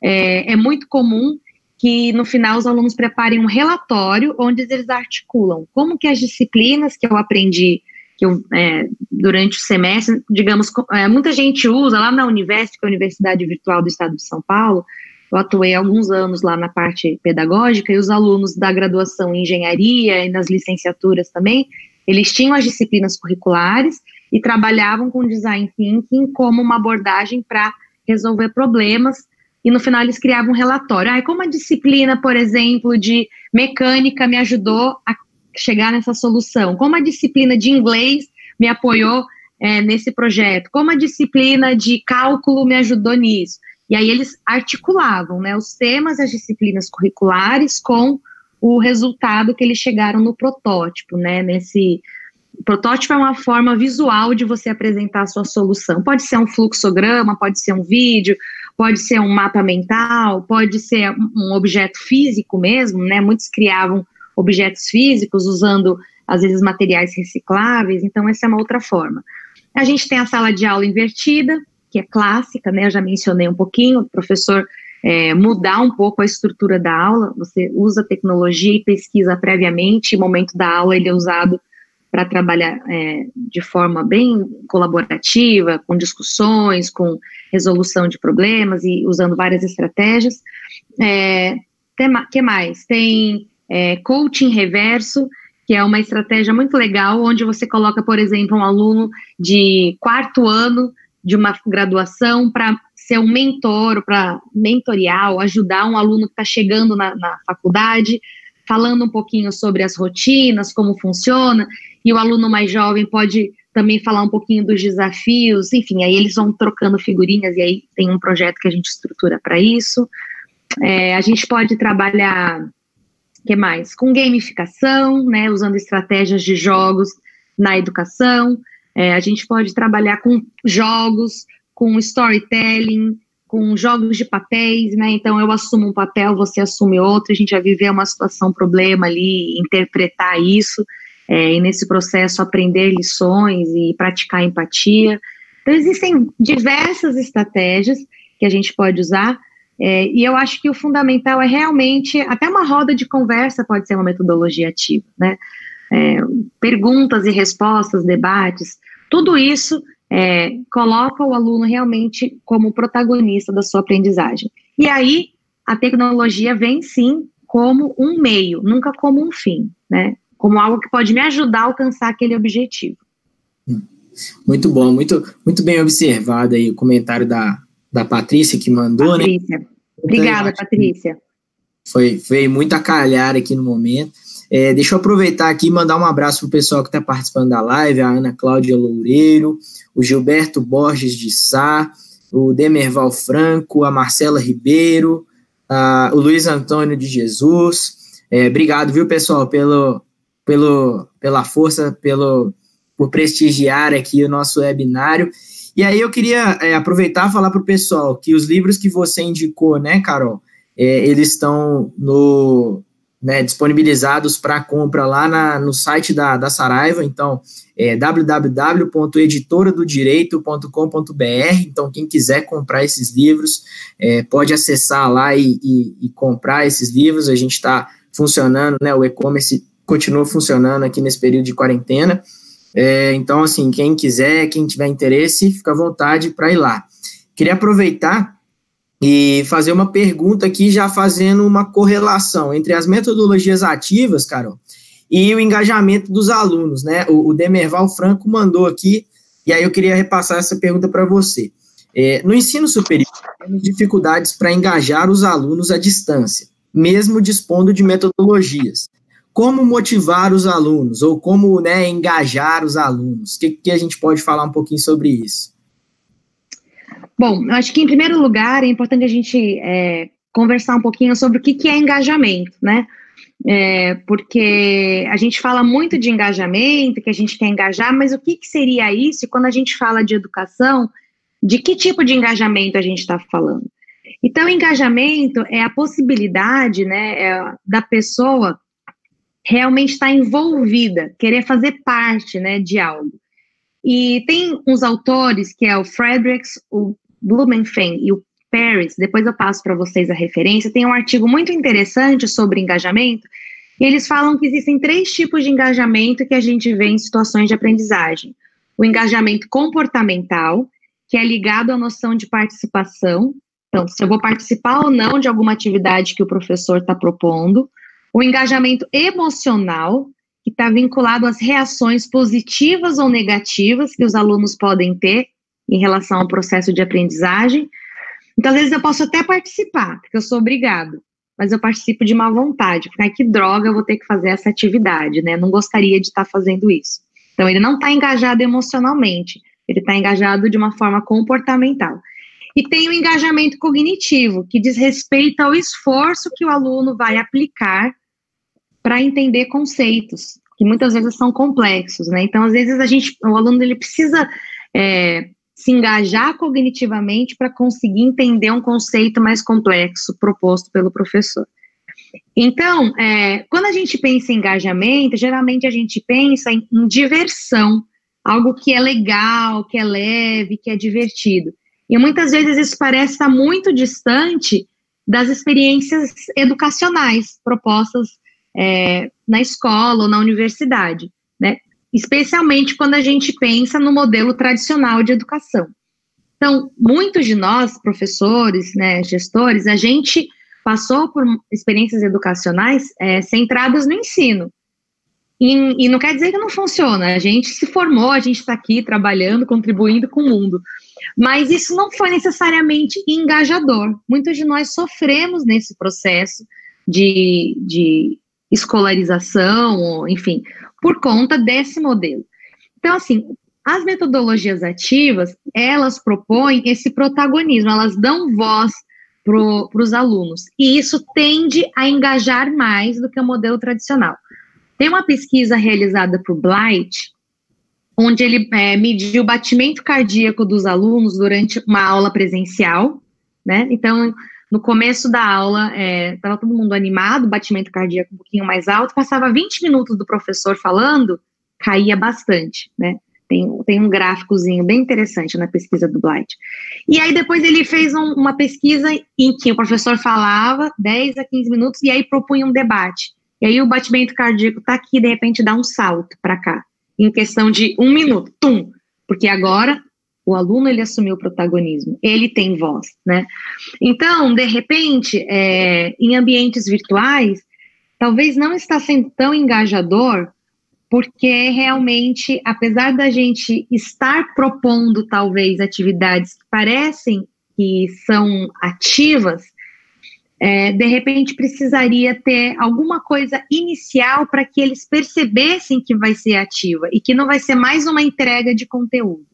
é, é muito comum que no final os alunos preparem um relatório onde eles articulam como que as disciplinas que eu aprendi que eu, é, durante o semestre, digamos, é, muita gente usa lá na Univesp, que é a Universidade Virtual do Estado de São Paulo, eu atuei alguns anos lá na parte pedagógica e os alunos da graduação em engenharia e nas licenciaturas também, eles tinham as disciplinas curriculares e trabalhavam com design thinking como uma abordagem para resolver problemas e no final eles criavam um relatório. Ah, como a disciplina, por exemplo, de mecânica me ajudou a chegar nessa solução? Como a disciplina de inglês me apoiou é, nesse projeto? Como a disciplina de cálculo me ajudou nisso? E aí eles articulavam né, os temas as disciplinas curriculares com o resultado que eles chegaram no protótipo, né? Nesse o protótipo é uma forma visual de você apresentar a sua solução. Pode ser um fluxograma, pode ser um vídeo, pode ser um mapa mental, pode ser um objeto físico mesmo, né? Muitos criavam objetos físicos usando às vezes materiais recicláveis, então essa é uma outra forma. A gente tem a sala de aula invertida, que é clássica, né? Eu já mencionei um pouquinho, o professor é, mudar um pouco a estrutura da aula, você usa tecnologia e pesquisa previamente, momento da aula ele é usado para trabalhar é, de forma bem colaborativa, com discussões, com resolução de problemas e usando várias estratégias. É, tem, que mais? Tem é, coaching reverso, que é uma estratégia muito legal, onde você coloca, por exemplo, um aluno de quarto ano de uma graduação para ser um mentor, para mentorial, ajudar um aluno que está chegando na, na faculdade, falando um pouquinho sobre as rotinas, como funciona, e o aluno mais jovem pode também falar um pouquinho dos desafios, enfim, aí eles vão trocando figurinhas e aí tem um projeto que a gente estrutura para isso. É, a gente pode trabalhar, que mais? Com gamificação, né, usando estratégias de jogos na educação. É, a gente pode trabalhar com jogos, com storytelling, com jogos de papéis, né? Então eu assumo um papel, você assume outro, a gente vai viver uma situação, um problema ali, interpretar isso é, e nesse processo aprender lições e praticar empatia. Então, existem diversas estratégias que a gente pode usar, é, e eu acho que o fundamental é realmente, até uma roda de conversa pode ser uma metodologia ativa, né? É, perguntas e respostas, debates, tudo isso é, coloca o aluno realmente como protagonista da sua aprendizagem. E aí, a tecnologia vem sim como um meio, nunca como um fim, né? Como algo que pode me ajudar a alcançar aquele objetivo. Muito bom, muito, muito bem observado aí o comentário da, da Patrícia que mandou, né? Patrícia. né? Obrigada, Patrícia. Foi, foi muito a calhar aqui no momento. É, deixa eu aproveitar aqui e mandar um abraço para o pessoal que está participando da live, a Ana Cláudia Loureiro, o Gilberto Borges de Sá, o Demerval Franco, a Marcela Ribeiro, a, o Luiz Antônio de Jesus. É, obrigado, viu, pessoal, pelo, pelo, pela força, pelo, por prestigiar aqui o nosso webinário. E aí eu queria é, aproveitar e falar para o pessoal que os livros que você indicou, né, Carol, é, eles estão no, né, disponibilizados para compra lá na, no site da, da Saraiva, então é www.editoradodireito.com.br, então quem quiser comprar esses livros é, pode acessar lá e, e, e comprar esses livros, a gente está funcionando, né, o e-commerce continua funcionando aqui nesse período de quarentena. É, então, assim, quem quiser, quem tiver interesse, fica à vontade para ir lá. Queria aproveitar e fazer uma pergunta aqui, já fazendo uma correlação entre as metodologias ativas, Carol, e o engajamento dos alunos, né? O, o Demerval Franco mandou aqui, e aí eu queria repassar essa pergunta para você. É, no ensino superior, temos dificuldades para engajar os alunos à distância, mesmo dispondo de metodologias como motivar os alunos ou como né, engajar os alunos? O que, que a gente pode falar um pouquinho sobre isso? Bom, eu acho que em primeiro lugar é importante a gente é, conversar um pouquinho sobre o que, que é engajamento, né? É, porque a gente fala muito de engajamento, que a gente quer engajar, mas o que, que seria isso? E quando a gente fala de educação, de que tipo de engajamento a gente está falando? Então, engajamento é a possibilidade, né, é, da pessoa realmente estar tá envolvida, querer fazer parte, né, de algo. E tem uns autores, que é o Fredericks, o Blumenfeld e o Paris, depois eu passo para vocês a referência, tem um artigo muito interessante sobre engajamento, e eles falam que existem três tipos de engajamento que a gente vê em situações de aprendizagem. O engajamento comportamental, que é ligado à noção de participação, Então, se eu vou participar ou não de alguma atividade que o professor está propondo, o engajamento emocional, que está vinculado às reações positivas ou negativas que os alunos podem ter em relação ao processo de aprendizagem. Então, às vezes eu posso até participar, porque eu sou obrigado, mas eu participo de má vontade, porque que droga eu vou ter que fazer essa atividade, né? Não gostaria de estar tá fazendo isso. Então, ele não está engajado emocionalmente, ele está engajado de uma forma comportamental. E tem o engajamento cognitivo, que diz respeito ao esforço que o aluno vai aplicar para entender conceitos, que muitas vezes são complexos, né? Então, às vezes, a gente, o aluno ele precisa é, se engajar cognitivamente para conseguir entender um conceito mais complexo proposto pelo professor. Então, é, quando a gente pensa em engajamento, geralmente a gente pensa em, em diversão, algo que é legal, que é leve, que é divertido. E muitas vezes isso parece estar muito distante das experiências educacionais propostas é, na escola ou na universidade, né? Especialmente quando a gente pensa no modelo tradicional de educação. Então, muitos de nós, professores, né, gestores, a gente passou por experiências educacionais é, centradas no ensino. E, e, não quer dizer que não funciona. A gente se formou, a gente está aqui trabalhando, contribuindo com o mundo. Mas isso não foi necessariamente engajador. Muitos de nós sofremos nesse processo de, de escolarização, enfim, por conta desse modelo. Então, assim, as metodologias ativas, elas propõem esse protagonismo, elas dão voz para os alunos. E isso tende a engajar mais do que o modelo tradicional. Tem uma pesquisa realizada por Blight, onde ele é, mediu o batimento cardíaco dos alunos durante uma aula presencial, né? Então, no começo da aula, estava é, todo mundo animado, batimento cardíaco um pouquinho mais alto, passava 20 minutos do professor falando, caía bastante, né? Tem, tem um gráficozinho bem interessante na pesquisa do Blight. E aí depois ele fez um, uma pesquisa em que o professor falava 10 a 15 minutos e aí propunha um debate. E aí o batimento cardíaco está aqui, de repente dá um salto para cá, em questão de um minuto, tum, porque agora o aluno ele assumiu o protagonismo, ele tem voz, né? Então, de repente, é, em ambientes virtuais, talvez não está sendo tão engajador porque realmente, apesar da gente estar propondo talvez atividades que parecem que são ativas, é, de repente precisaria ter alguma coisa inicial para que eles percebessem que vai ser ativa e que não vai ser mais uma entrega de conteúdo.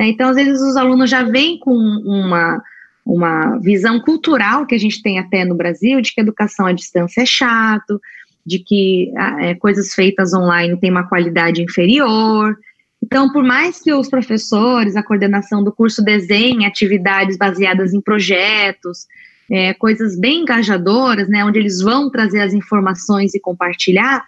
Né? Então, às vezes, os alunos já vêm com uma, uma visão cultural que a gente tem até no Brasil, de que educação à distância é chato, de que ah, é, coisas feitas online têm uma qualidade inferior. Então, por mais que os professores, a coordenação do curso desenhe atividades baseadas em projetos, é, coisas bem engajadoras, né, onde eles vão trazer as informações e compartilhar,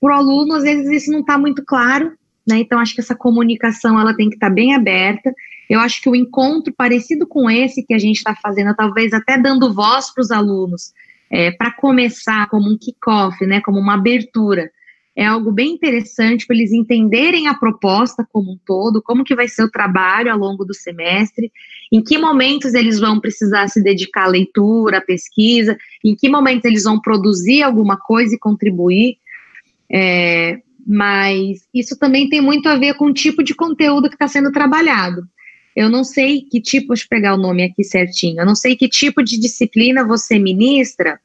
para o aluno, às vezes, isso não está muito claro, né, então acho que essa comunicação ela tem que estar tá bem aberta. Eu acho que o encontro parecido com esse que a gente está fazendo, talvez até dando voz para os alunos, é, para começar como um kickoff, né, como uma abertura. É algo bem interessante para eles entenderem a proposta como um todo, como que vai ser o trabalho ao longo do semestre, em que momentos eles vão precisar se dedicar à leitura, à pesquisa, em que momentos eles vão produzir alguma coisa e contribuir. É, mas isso também tem muito a ver com o tipo de conteúdo que está sendo trabalhado. Eu não sei que tipo, deixa eu pegar o nome aqui certinho, eu não sei que tipo de disciplina você ministra,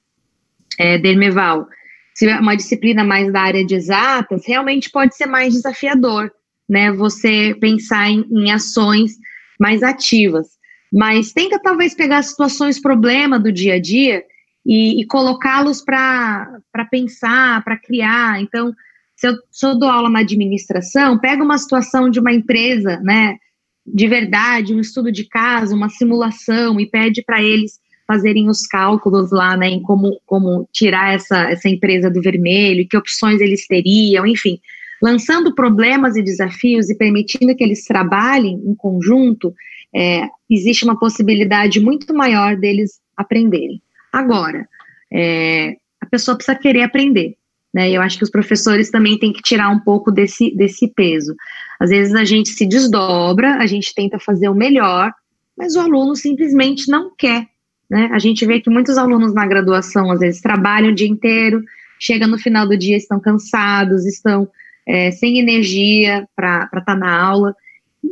é, Dermeval. Se é uma disciplina mais da área de exatas, realmente pode ser mais desafiador, né? Você pensar em, em ações mais ativas. Mas tenta talvez pegar situações problema do dia a dia e, e colocá-los para pensar, para criar. Então, se eu, se eu dou aula na administração, pega uma situação de uma empresa, né? de verdade, um estudo de caso, uma simulação e pede para eles fazerem os cálculos lá, né, em como, como tirar essa, essa empresa do vermelho, que opções eles teriam, enfim, lançando problemas e desafios e permitindo que eles trabalhem em conjunto, é, existe uma possibilidade muito maior deles aprenderem. Agora, é, a pessoa precisa querer aprender. Né? Eu acho que os professores também têm que tirar um pouco desse, desse peso. Às vezes a gente se desdobra, a gente tenta fazer o melhor, mas o aluno simplesmente não quer né? A gente vê que muitos alunos na graduação, às vezes, trabalham o dia inteiro, chega no final do dia, estão cansados, estão é, sem energia para estar tá na aula.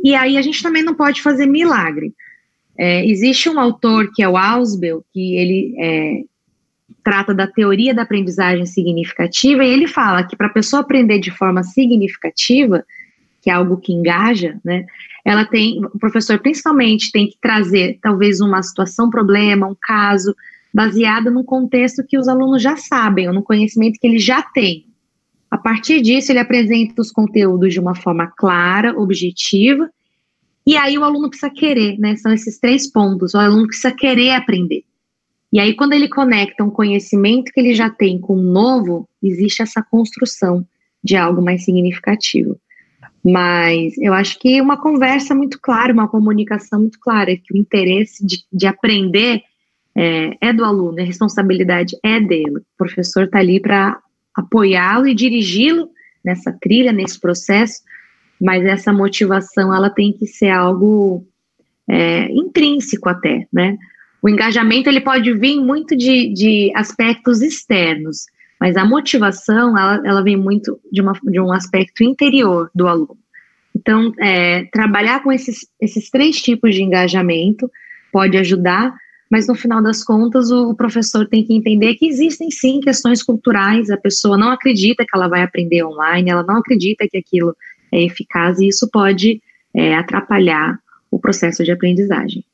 E aí a gente também não pode fazer milagre. É, existe um autor que é o Ausbel, que ele é, trata da teoria da aprendizagem significativa, e ele fala que para a pessoa aprender de forma significativa, que é algo que engaja, né, ela tem, o professor principalmente tem que trazer talvez uma situação, problema, um caso, baseado no contexto que os alunos já sabem, ou no conhecimento que eles já têm. A partir disso, ele apresenta os conteúdos de uma forma clara, objetiva, e aí o aluno precisa querer, né? São esses três pontos. O aluno precisa querer aprender. E aí, quando ele conecta um conhecimento que ele já tem com um novo, existe essa construção de algo mais significativo. Mas eu acho que uma conversa muito clara, uma comunicação muito clara, que o interesse de, de aprender é, é, do aluno, a responsabilidade é dele. O professor está ali para apoiá-lo e dirigi-lo nessa trilha, nesse processo, mas essa motivação ela tem que ser algo é, intrínseco até, né? O engajamento ele pode vir muito de, de aspectos externos, mas a motivação ela, ela vem muito de, uma, de um aspecto interior do aluno. Então, é, trabalhar com esses, esses três tipos de engajamento pode ajudar mas no final das contas o professor tem que entender que existem sim questões culturais, a pessoa não acredita que ela vai aprender online, ela não acredita que aquilo é eficaz e isso pode é, atrapalhar o processo de aprendizagem.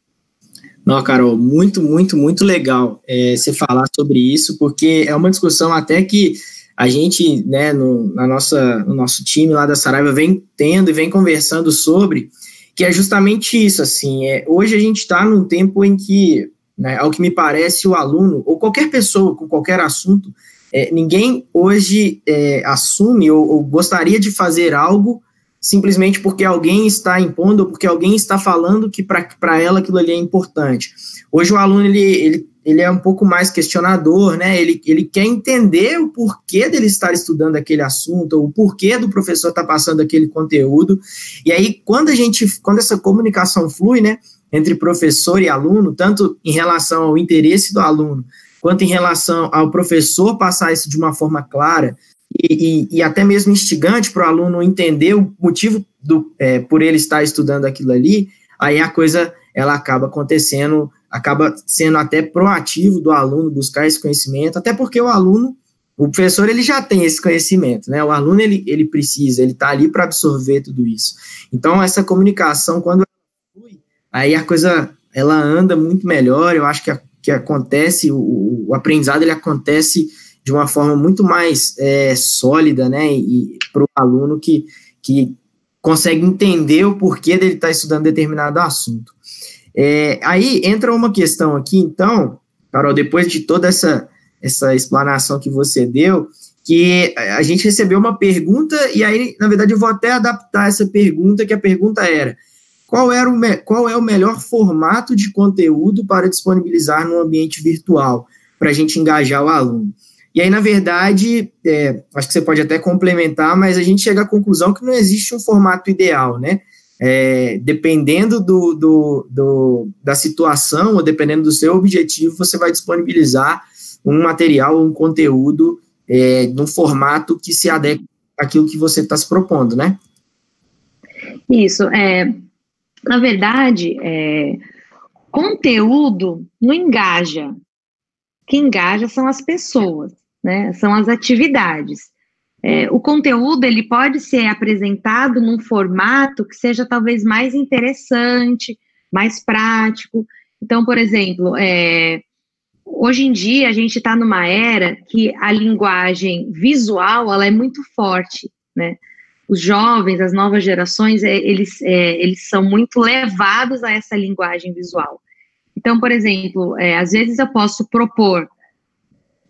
Não, Carol, muito, muito, muito legal é, você falar sobre isso, porque é uma discussão até que a gente, né, no, na nossa, no nosso time lá da Saraiva vem tendo e vem conversando sobre, que é justamente isso, assim, é, hoje a gente está num tempo em que né? Ao que me parece, o aluno, ou qualquer pessoa com qualquer assunto, é, ninguém hoje é, assume ou, ou, gostaria de fazer algo simplesmente porque alguém está impondo ou porque alguém está falando que para ela aquilo ali é importante. Hoje o aluno ele, ele, ele é um pouco mais questionador, né? Ele, ele quer entender o porquê dele estar estudando aquele assunto, o porquê do professor estar tá passando aquele conteúdo. E aí, quando a gente, quando essa comunicação flui, né? entre professor e aluno, tanto em relação ao interesse do aluno, quanto em relação ao professor passar isso de uma forma clara e, e, até mesmo instigante para o aluno entender o motivo do, é, por ele estar estudando aquilo ali, aí a coisa ela acaba acontecendo, acaba sendo até proativo do aluno buscar esse conhecimento, até porque o aluno, o professor ele já tem esse conhecimento, né? O aluno ele, ele precisa, ele está ali para absorver tudo isso. Então essa comunicação quando aí a coisa ela anda muito melhor. Eu acho que, a, que acontece, o, o, aprendizado ele acontece de uma forma muito mais é, sólida, né? E para o aluno que, que consegue entender o porquê dele estar tá estudando determinado assunto. É, aí entra uma questão aqui, então, Carol, depois de toda essa, essa explanação que você deu, que a gente recebeu uma pergunta, e aí, na verdade, eu vou até adaptar essa pergunta, que a pergunta era: qual, era o qual é o melhor formato de conteúdo para disponibilizar no ambiente virtual, para a gente engajar o aluno. E aí, na verdade, é, acho que você pode até complementar, mas a gente chega à conclusão que não existe um formato ideal, né? É, dependendo do, do, do, da situação ou dependendo do seu objetivo, você vai disponibilizar um material, um conteúdo é, num formato que se adeque àquilo que você está se propondo, né? Isso. É, na verdade, é, conteúdo não engaja. Quem engaja são as pessoas, né? São as atividades. É, o conteúdo ele pode ser apresentado num formato que seja talvez mais interessante, mais prático. Então, por exemplo, é, hoje em dia a gente está numa era que a linguagem visual ela é muito forte, né? os jovens, as novas gerações, é, eles, é, eles são muito levados a essa linguagem visual. Então, por exemplo, é, às vezes eu posso propor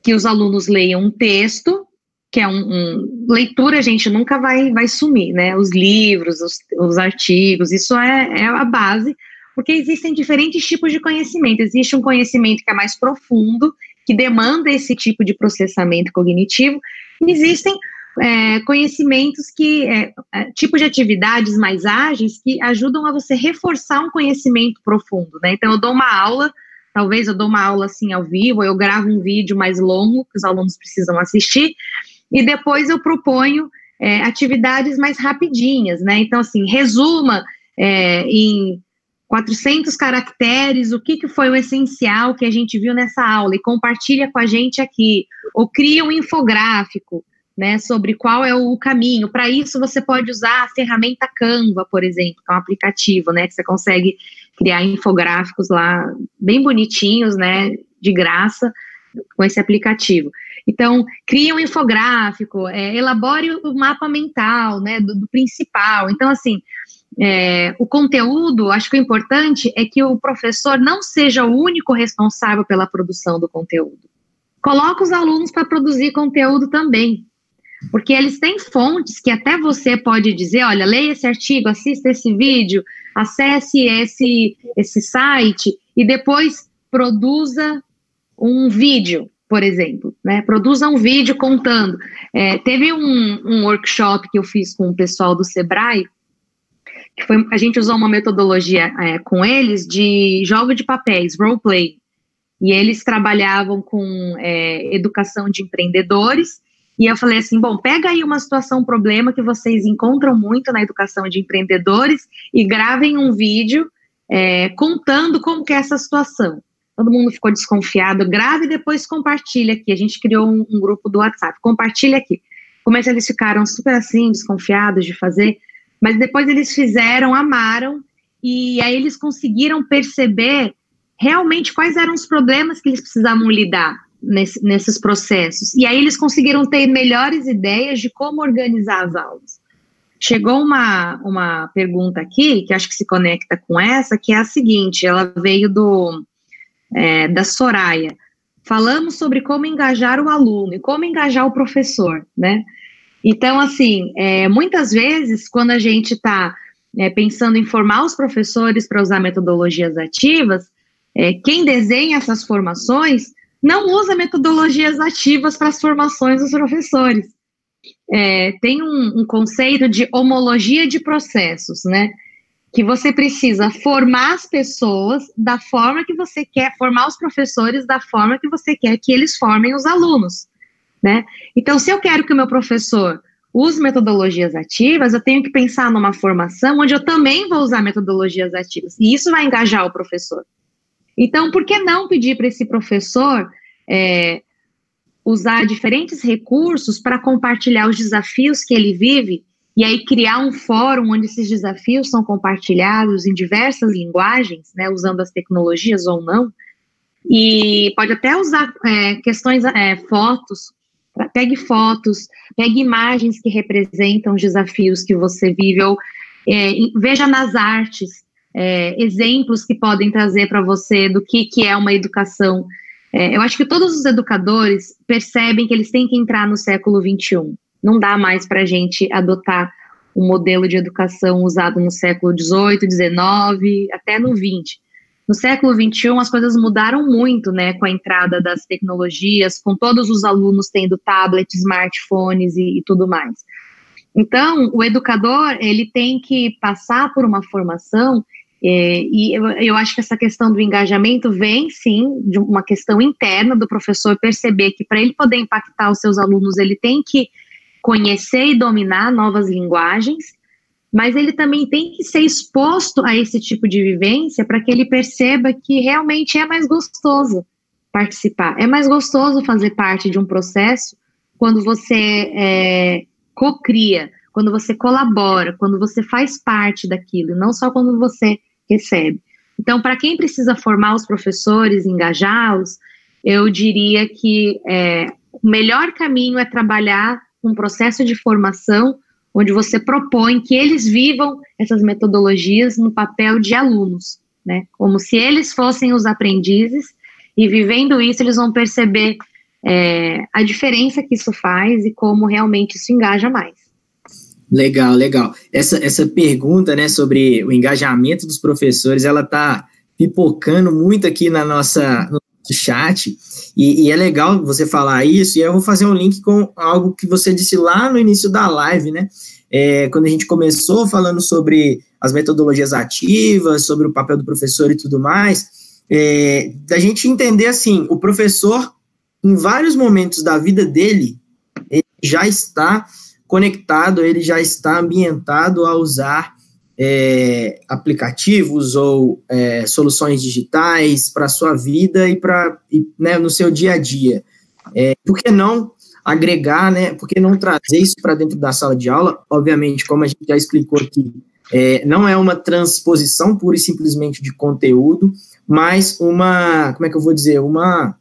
que os alunos leiam um texto, que é um, um leitura, a gente nunca vai, vai sumir, né? Os livros, os, os artigos, isso é, é a base, porque existem diferentes tipos de conhecimento. Existe um conhecimento que é mais profundo, que demanda esse tipo de processamento cognitivo, e existem é, conhecimentos que, é, é, tipos de atividades mais ágeis que ajudam a você reforçar um conhecimento profundo, né? Então, eu dou uma aula talvez eu dou uma aula assim ao vivo, eu gravo um vídeo mais longo que os alunos precisam assistir, e depois eu proponho é, atividades mais rapidinhas, né? Então, assim, resuma é, em 400 caracteres o que, que foi o essencial que a gente viu nessa aula e compartilha com a gente aqui, ou cria um infográfico, né, sobre qual é o caminho. Para isso, você pode usar a ferramenta Canva, por exemplo, que é um aplicativo, né, que você consegue criar infográficos lá bem bonitinhos, né, de graça, com esse aplicativo. Então, cria um infográfico, é, elabore o mapa mental, né, do, do principal. Então, assim, é, o conteúdo, acho que o importante é que o professor não seja o único responsável pela produção do conteúdo. Coloca os alunos para produzir conteúdo também. Porque eles têm fontes que até você pode dizer, olha, leia esse artigo, assista esse vídeo, acesse esse, esse site e depois produza um vídeo, por exemplo, né? Produza um vídeo contando. É, teve um, um workshop que eu fiz com o pessoal do Sebrae, que foi, a gente usou uma metodologia é, com eles de jogo de papéis, roleplay. E eles trabalhavam com é, educação de empreendedores e eu falei assim: bom, pega aí uma situação, um problema que vocês encontram muito na educação de empreendedores e gravem um vídeo é, contando como que é essa situação. Todo mundo ficou desconfiado, grave e depois compartilha aqui. A gente criou um, um grupo do WhatsApp, compartilha aqui. Como é que eles ficaram super assim, desconfiados de fazer, mas depois eles fizeram, amaram, e aí eles conseguiram perceber realmente quais eram os problemas que eles precisavam lidar nesse, nesses processos. E aí eles conseguiram ter melhores ideias de como organizar as aulas. Chegou uma, uma pergunta aqui, que acho que se conecta com essa, que é a seguinte: ela veio do é, da Soraya. Falamos sobre como engajar o aluno e como engajar o professor, né? Então, assim, é, muitas vezes, quando a gente está é, pensando em formar os professores para usar metodologias ativas, é, quem desenha essas formações não usa metodologias ativas para as formações dos professores. É, tem um, um, conceito de homologia de processos, né? Que você precisa formar as pessoas da forma que você quer, formar os professores da forma que você quer que eles formem os alunos, né? Então, se eu quero que o meu professor use metodologias ativas, eu tenho que pensar numa formação onde eu também vou usar metodologias ativas. E isso vai engajar o professor. Então, por que não pedir para esse professor é, usar diferentes recursos para compartilhar os desafios que ele vive e aí criar um fórum onde esses desafios são compartilhados em diversas linguagens, né, usando as tecnologias ou não, e pode até usar é, questões, é, fotos, pegue fotos, pegue imagens que representam os desafios que você vive, ou é, veja nas artes é, exemplos que podem trazer para você do que, que é uma educação. É, eu acho que todos os educadores percebem que eles têm que entrar no século XXI. Não dá mais para a gente adotar um modelo de educação usado no século XVIII, XIX, até no XX. No século XXI, as coisas mudaram muito, né, com a entrada das tecnologias, com todos os alunos tendo tablets, smartphones e, e tudo mais. Então, o educador, ele tem que passar por uma formação é, e eu, eu, acho que essa questão do engajamento vem, sim, de uma questão interna do professor perceber que para ele poder impactar os seus alunos, ele tem que conhecer e dominar novas linguagens, mas ele também tem que ser exposto a esse tipo de vivência para que ele perceba que realmente é mais gostoso participar, é mais gostoso fazer parte de um processo quando você é, co-cria, quando você colabora, quando você faz parte daquilo, não só quando você recebe. Então, para quem precisa formar os professores, engajá-los, eu diria que é, o melhor caminho é trabalhar um processo de formação onde você propõe que eles vivam essas metodologias no papel de alunos, né? Como se eles fossem os aprendizes e vivendo isso eles vão perceber é, a diferença que isso faz e como realmente isso engaja mais. Legal, legal. Essa, essa pergunta, né, sobre o engajamento dos professores, ela tá pipocando muito aqui na nossa no chat, e, e, é legal você falar isso, e eu vou fazer um link com algo que você disse lá no início da live, né, é, quando a gente começou falando sobre as metodologias ativas, sobre o papel do professor e tudo mais, é, da gente entender assim, o professor, em vários momentos da vida dele, ele já está conectado, ele já está ambientado a usar é, aplicativos ou é, soluções digitais para a sua vida e para né, no seu dia a dia. É, por que não agregar, né? Por que não trazer isso para dentro da sala de aula? Obviamente, como a gente já explicou aqui, é, não é uma transposição pura e simplesmente de conteúdo, mas uma, como é que eu vou dizer, uma,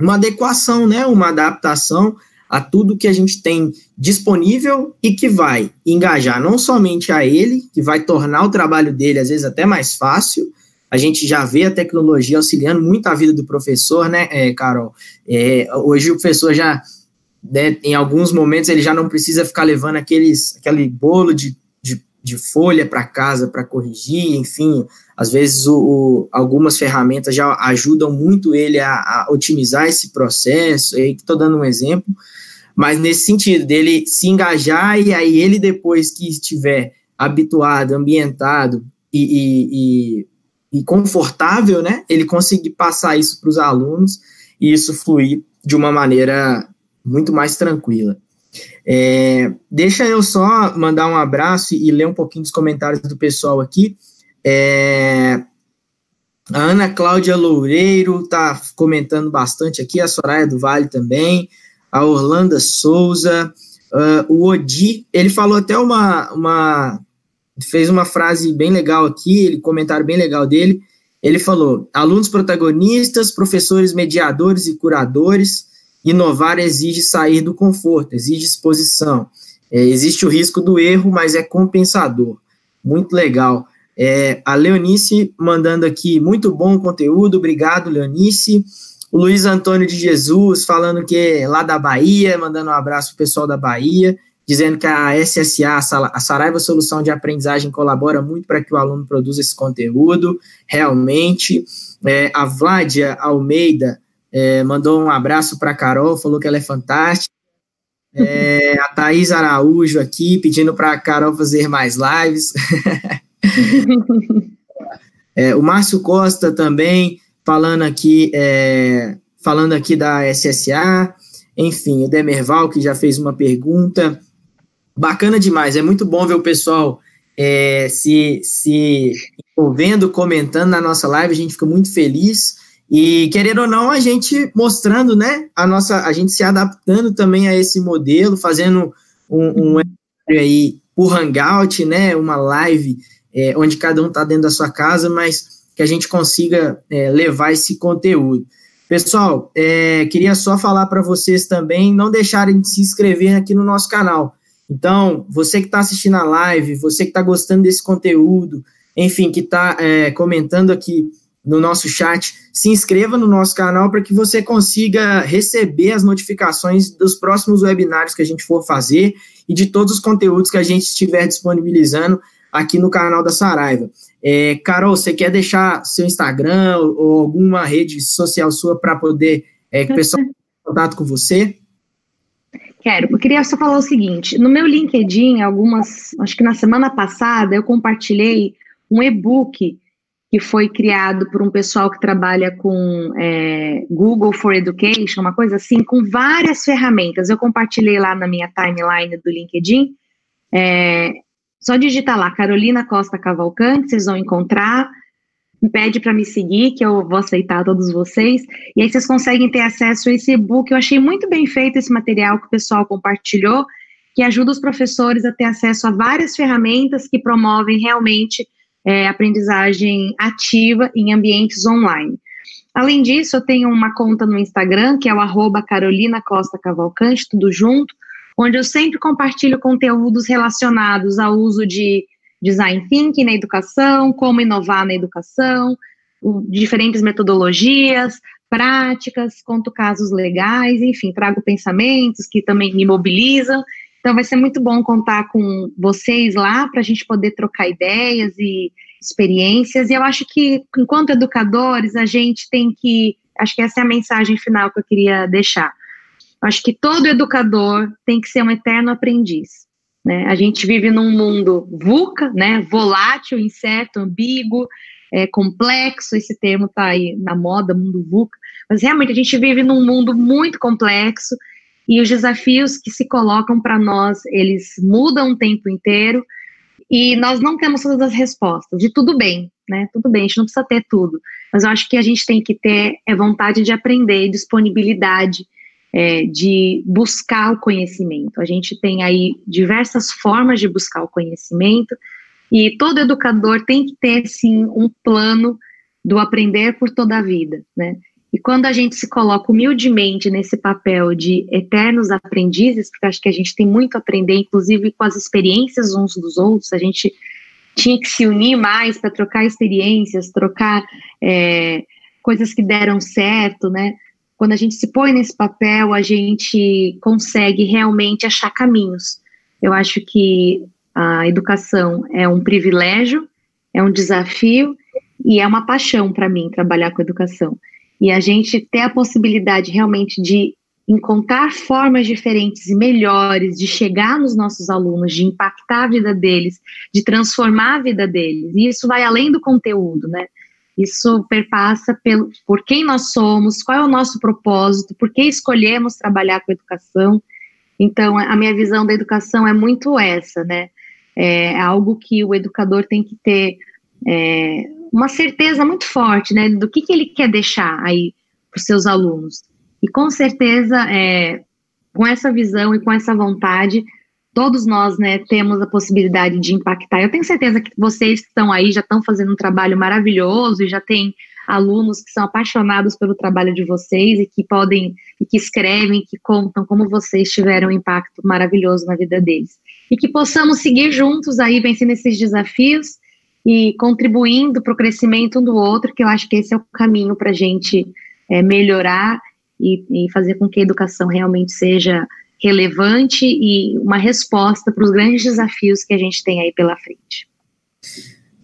uma adequação, né? Uma adaptação a tudo que a gente tem disponível e que vai engajar não somente a ele, que vai tornar o trabalho dele às vezes até mais fácil. A gente já vê a tecnologia auxiliando muito a vida do professor, né, é, Carol? É, hoje o professor já, né, em alguns momentos, ele já não precisa ficar levando aqueles, aquele bolo de, de, de folha para casa para corrigir, enfim, às vezes o, o, algumas ferramentas já ajudam muito ele a, a otimizar esse processo. Estou dando um exemplo, mas nesse sentido, dele se engajar e aí ele, depois que estiver habituado, ambientado e, e, e, e confortável, né, ele conseguir passar isso para os alunos e isso fluir de uma maneira muito mais tranquila. É, deixa eu só mandar um abraço e ler um pouquinho dos comentários do pessoal aqui. É, a Ana Cláudia Loureiro está comentando bastante aqui, a Soraya do Vale também a Orlando Souza, uh, o Odi, ele falou até uma, uma, fez uma frase bem legal aqui, ele comentário bem legal dele, ele falou, alunos protagonistas, professores mediadores e curadores, inovar exige sair do conforto, exige exposição, é, existe o risco do erro, mas é compensador, muito legal. É, a Leonice mandando aqui, muito bom conteúdo, obrigado, Leonice. O Luiz Antônio de Jesus falando que é lá da Bahia, mandando um abraço para o pessoal da Bahia, dizendo que a SSA, a Saraiva Solução de Aprendizagem, colabora muito para que o aluno produza esse conteúdo, realmente. É, a Vládia Almeida é, mandou um abraço para a Carol, falou que ela é fantástica. É, a Thaís Araújo aqui pedindo para a Carol fazer mais lives. é, o Márcio Costa também falando aqui, é, falando aqui da SSA, enfim, o Demerval, que já fez uma pergunta. Bacana demais, é muito bom ver o pessoal é, se, se envolvendo, comentando na nossa live, a gente fica muito feliz. E querendo ou não, a gente mostrando, né, a nossa, a gente se adaptando também a esse modelo, fazendo um, um aí por Hangout, né, uma live é, onde cada um está dentro da sua casa, mas que a gente consiga é, levar esse conteúdo. Pessoal, é, queria só falar para vocês também não deixarem de se inscrever aqui no nosso canal. Então, você que está assistindo a live, você que está gostando desse conteúdo, enfim, que está é, comentando aqui no nosso chat, se inscreva no nosso canal para que você consiga receber as notificações dos próximos webinários que a gente for fazer e de todos os conteúdos que a gente estiver disponibilizando aqui no canal da Saraiva. É, Carol, você quer deixar seu Instagram ou, alguma rede social sua para poder é, que o pessoal tenha contato com você? Quero. Eu queria só falar o seguinte: no meu LinkedIn, algumas, acho que na semana passada, eu compartilhei um e-book que foi criado por um pessoal que trabalha com é, Google for Education, uma coisa assim, com várias ferramentas. Eu compartilhei lá na minha timeline do LinkedIn. É, só digitar lá Carolina Costa Cavalcante, vocês vão encontrar. Pede para me seguir, que eu vou aceitar todos vocês. E aí vocês conseguem ter acesso a esse e-book. Eu achei muito bem feito esse material que o pessoal compartilhou, que ajuda os professores a ter acesso a várias ferramentas que promovem realmente é, aprendizagem ativa em ambientes online. Além disso, eu tenho uma conta no Instagram, que é o arroba Carolina Costa Cavalcante, tudo junto, onde eu sempre compartilho conteúdos relacionados ao uso de design thinking na educação, como inovar na educação, diferentes metodologias, práticas, conto casos legais, enfim, trago pensamentos que também me mobilizam. Então vai ser muito bom contar com vocês lá para a gente poder trocar ideias e experiências. E eu acho que, enquanto educadores, a gente tem que. Acho que essa é a mensagem final que eu queria deixar. Acho que todo educador tem que ser um eterno aprendiz. Né? A gente vive num mundo VUCA, né? volátil, incerto, ambíguo, é, complexo, esse termo está aí na moda, mundo VUCA, mas realmente a gente vive num mundo muito complexo e os desafios que se colocam para nós, eles mudam o tempo inteiro e nós não temos todas as respostas, e tudo bem, né? Tudo bem, a gente não precisa ter tudo, mas eu acho que a gente tem que ter é, vontade de aprender, disponibilidade, é, de buscar o conhecimento. A gente tem aí diversas formas de buscar o conhecimento, e todo educador tem que ter, sim, um plano do aprender por toda a vida, né? E quando a gente se coloca humildemente nesse papel de eternos aprendizes, porque acho que a gente tem muito a aprender, inclusive com as experiências uns dos outros, a gente tinha que se unir mais para trocar experiências, trocar é, coisas que deram certo, né? Quando a gente se põe nesse papel, a gente consegue realmente achar caminhos. Eu acho que a educação é um privilégio, é um desafio e é uma paixão para mim trabalhar com educação e a gente ter a possibilidade realmente de encontrar formas diferentes e melhores de chegar nos nossos alunos, de impactar a vida deles, de transformar a vida deles. E isso vai além do conteúdo, né? Isso perpassa pelo, por quem nós somos, qual é o nosso propósito, por que escolhemos trabalhar com educação. Então, a minha visão da educação é muito essa, né? É algo que o educador tem que ter é, uma certeza muito forte, né, do que, que ele quer deixar aí para os seus alunos. E com certeza, é, com essa visão e com essa vontade, todos nós, né, temos a possibilidade de impactar. Eu tenho certeza que vocês que estão aí já estão fazendo um trabalho maravilhoso e já tem alunos que são apaixonados pelo trabalho de vocês e que podem e que escrevem, que contam como vocês tiveram um impacto maravilhoso na vida deles. E que possamos seguir juntos aí vencendo esses desafios e contribuindo para o crescimento um do outro, que eu acho que esse é o caminho para a gente é, melhorar e, e fazer com que a educação realmente seja relevante e uma resposta para os grandes desafios que a gente tem aí pela frente.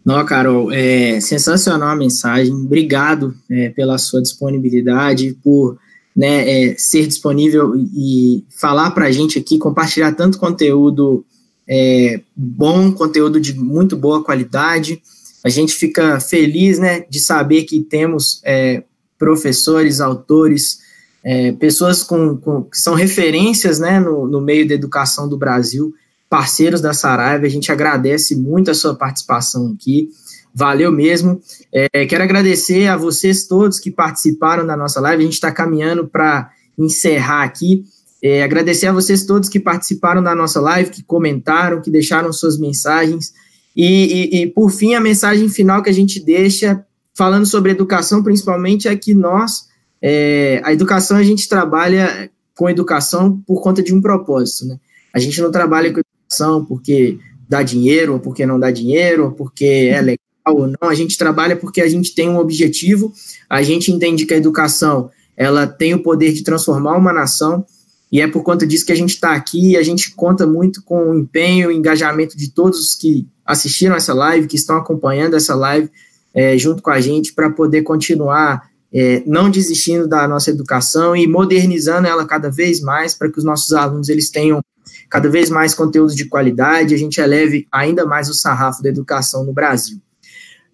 Não, Carol, é sensacional a mensagem. Obrigado é, pela sua disponibilidade, por né, é, ser disponível e falar para a gente aqui, compartilhar tanto conteúdo é, bom, conteúdo de muito boa qualidade. A gente fica feliz né, de saber que temos é, professores, autores, é, pessoas com, com, que são referências né, no, no meio da educação do Brasil, parceiros da Saraiva. A gente agradece muito a sua participação aqui. Valeu mesmo. É, quero agradecer a vocês todos que participaram da nossa live. A gente está caminhando para encerrar aqui. É, agradecer a vocês todos que participaram da nossa live, que comentaram, que deixaram suas mensagens. E, e, e, por fim, a mensagem final que a gente deixa, falando sobre educação, principalmente, é que nós, é, a educação, a gente trabalha com educação por conta de um propósito. Né? A gente não trabalha com educação porque dá dinheiro, ou porque não dá dinheiro, ou porque é legal ou não. A gente trabalha porque a gente tem um objetivo, a gente entende que a educação ela tem o poder de transformar uma nação e é por conta disso que a gente está aqui. A gente conta muito com o empenho e engajamento de todos os que assistiram essa live, que estão acompanhando essa live é, junto com a gente, para poder continuar é, não desistindo da nossa educação e modernizando ela cada vez mais, para que os nossos alunos eles tenham cada vez mais conteúdos de qualidade, a gente eleve ainda mais o sarrafo da educação no Brasil.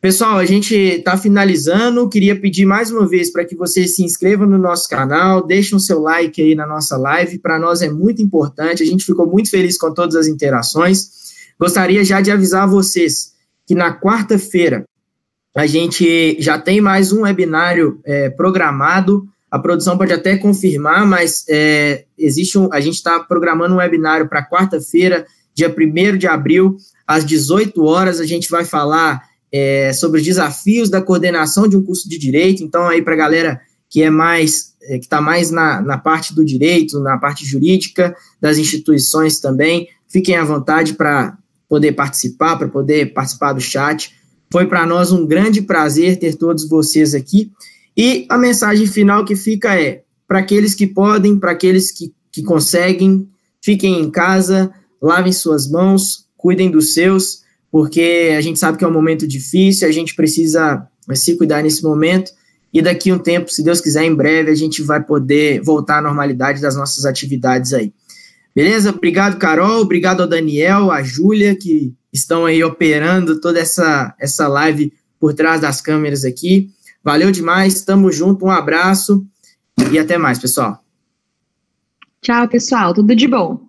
Pessoal, a gente está finalizando. Queria pedir mais uma vez para que vocês se inscrevam no nosso canal, deixem o seu like aí na nossa live. Para nós é muito importante. A gente ficou muito feliz com todas as interações. Gostaria já de avisar vocês que na quarta-feira a gente já tem mais um webinário é, programado. A produção pode até confirmar, mas é, existe um, a gente está programando um webinário para quarta-feira, dia 1 de abril, às 18 horas. A gente vai falar é, sobre os desafios da coordenação de um curso de direito. Então, aí para a galera que é mais, é, que está mais na, na parte do direito, na parte jurídica das instituições também, fiquem à vontade para poder participar, para poder participar do chat. Foi para nós um grande prazer ter todos vocês aqui. E a mensagem final que fica é: para aqueles que podem, para aqueles que, que conseguem, fiquem em casa, lavem suas mãos, cuidem dos seus porque a gente sabe que é um momento difícil, a gente precisa eh, se cuidar nesse momento, e daqui um tempo, se Deus quiser, em breve, a gente vai poder voltar à normalidade das nossas atividades aí. Beleza? Obrigado, Carol, obrigado ao Daniel, a Júlia, que estão aí operando toda essa, essa live por trás das câmeras aqui. Valeu demais, tamo junto, um abraço e até mais, pessoal. Tchau, pessoal, tudo de bom.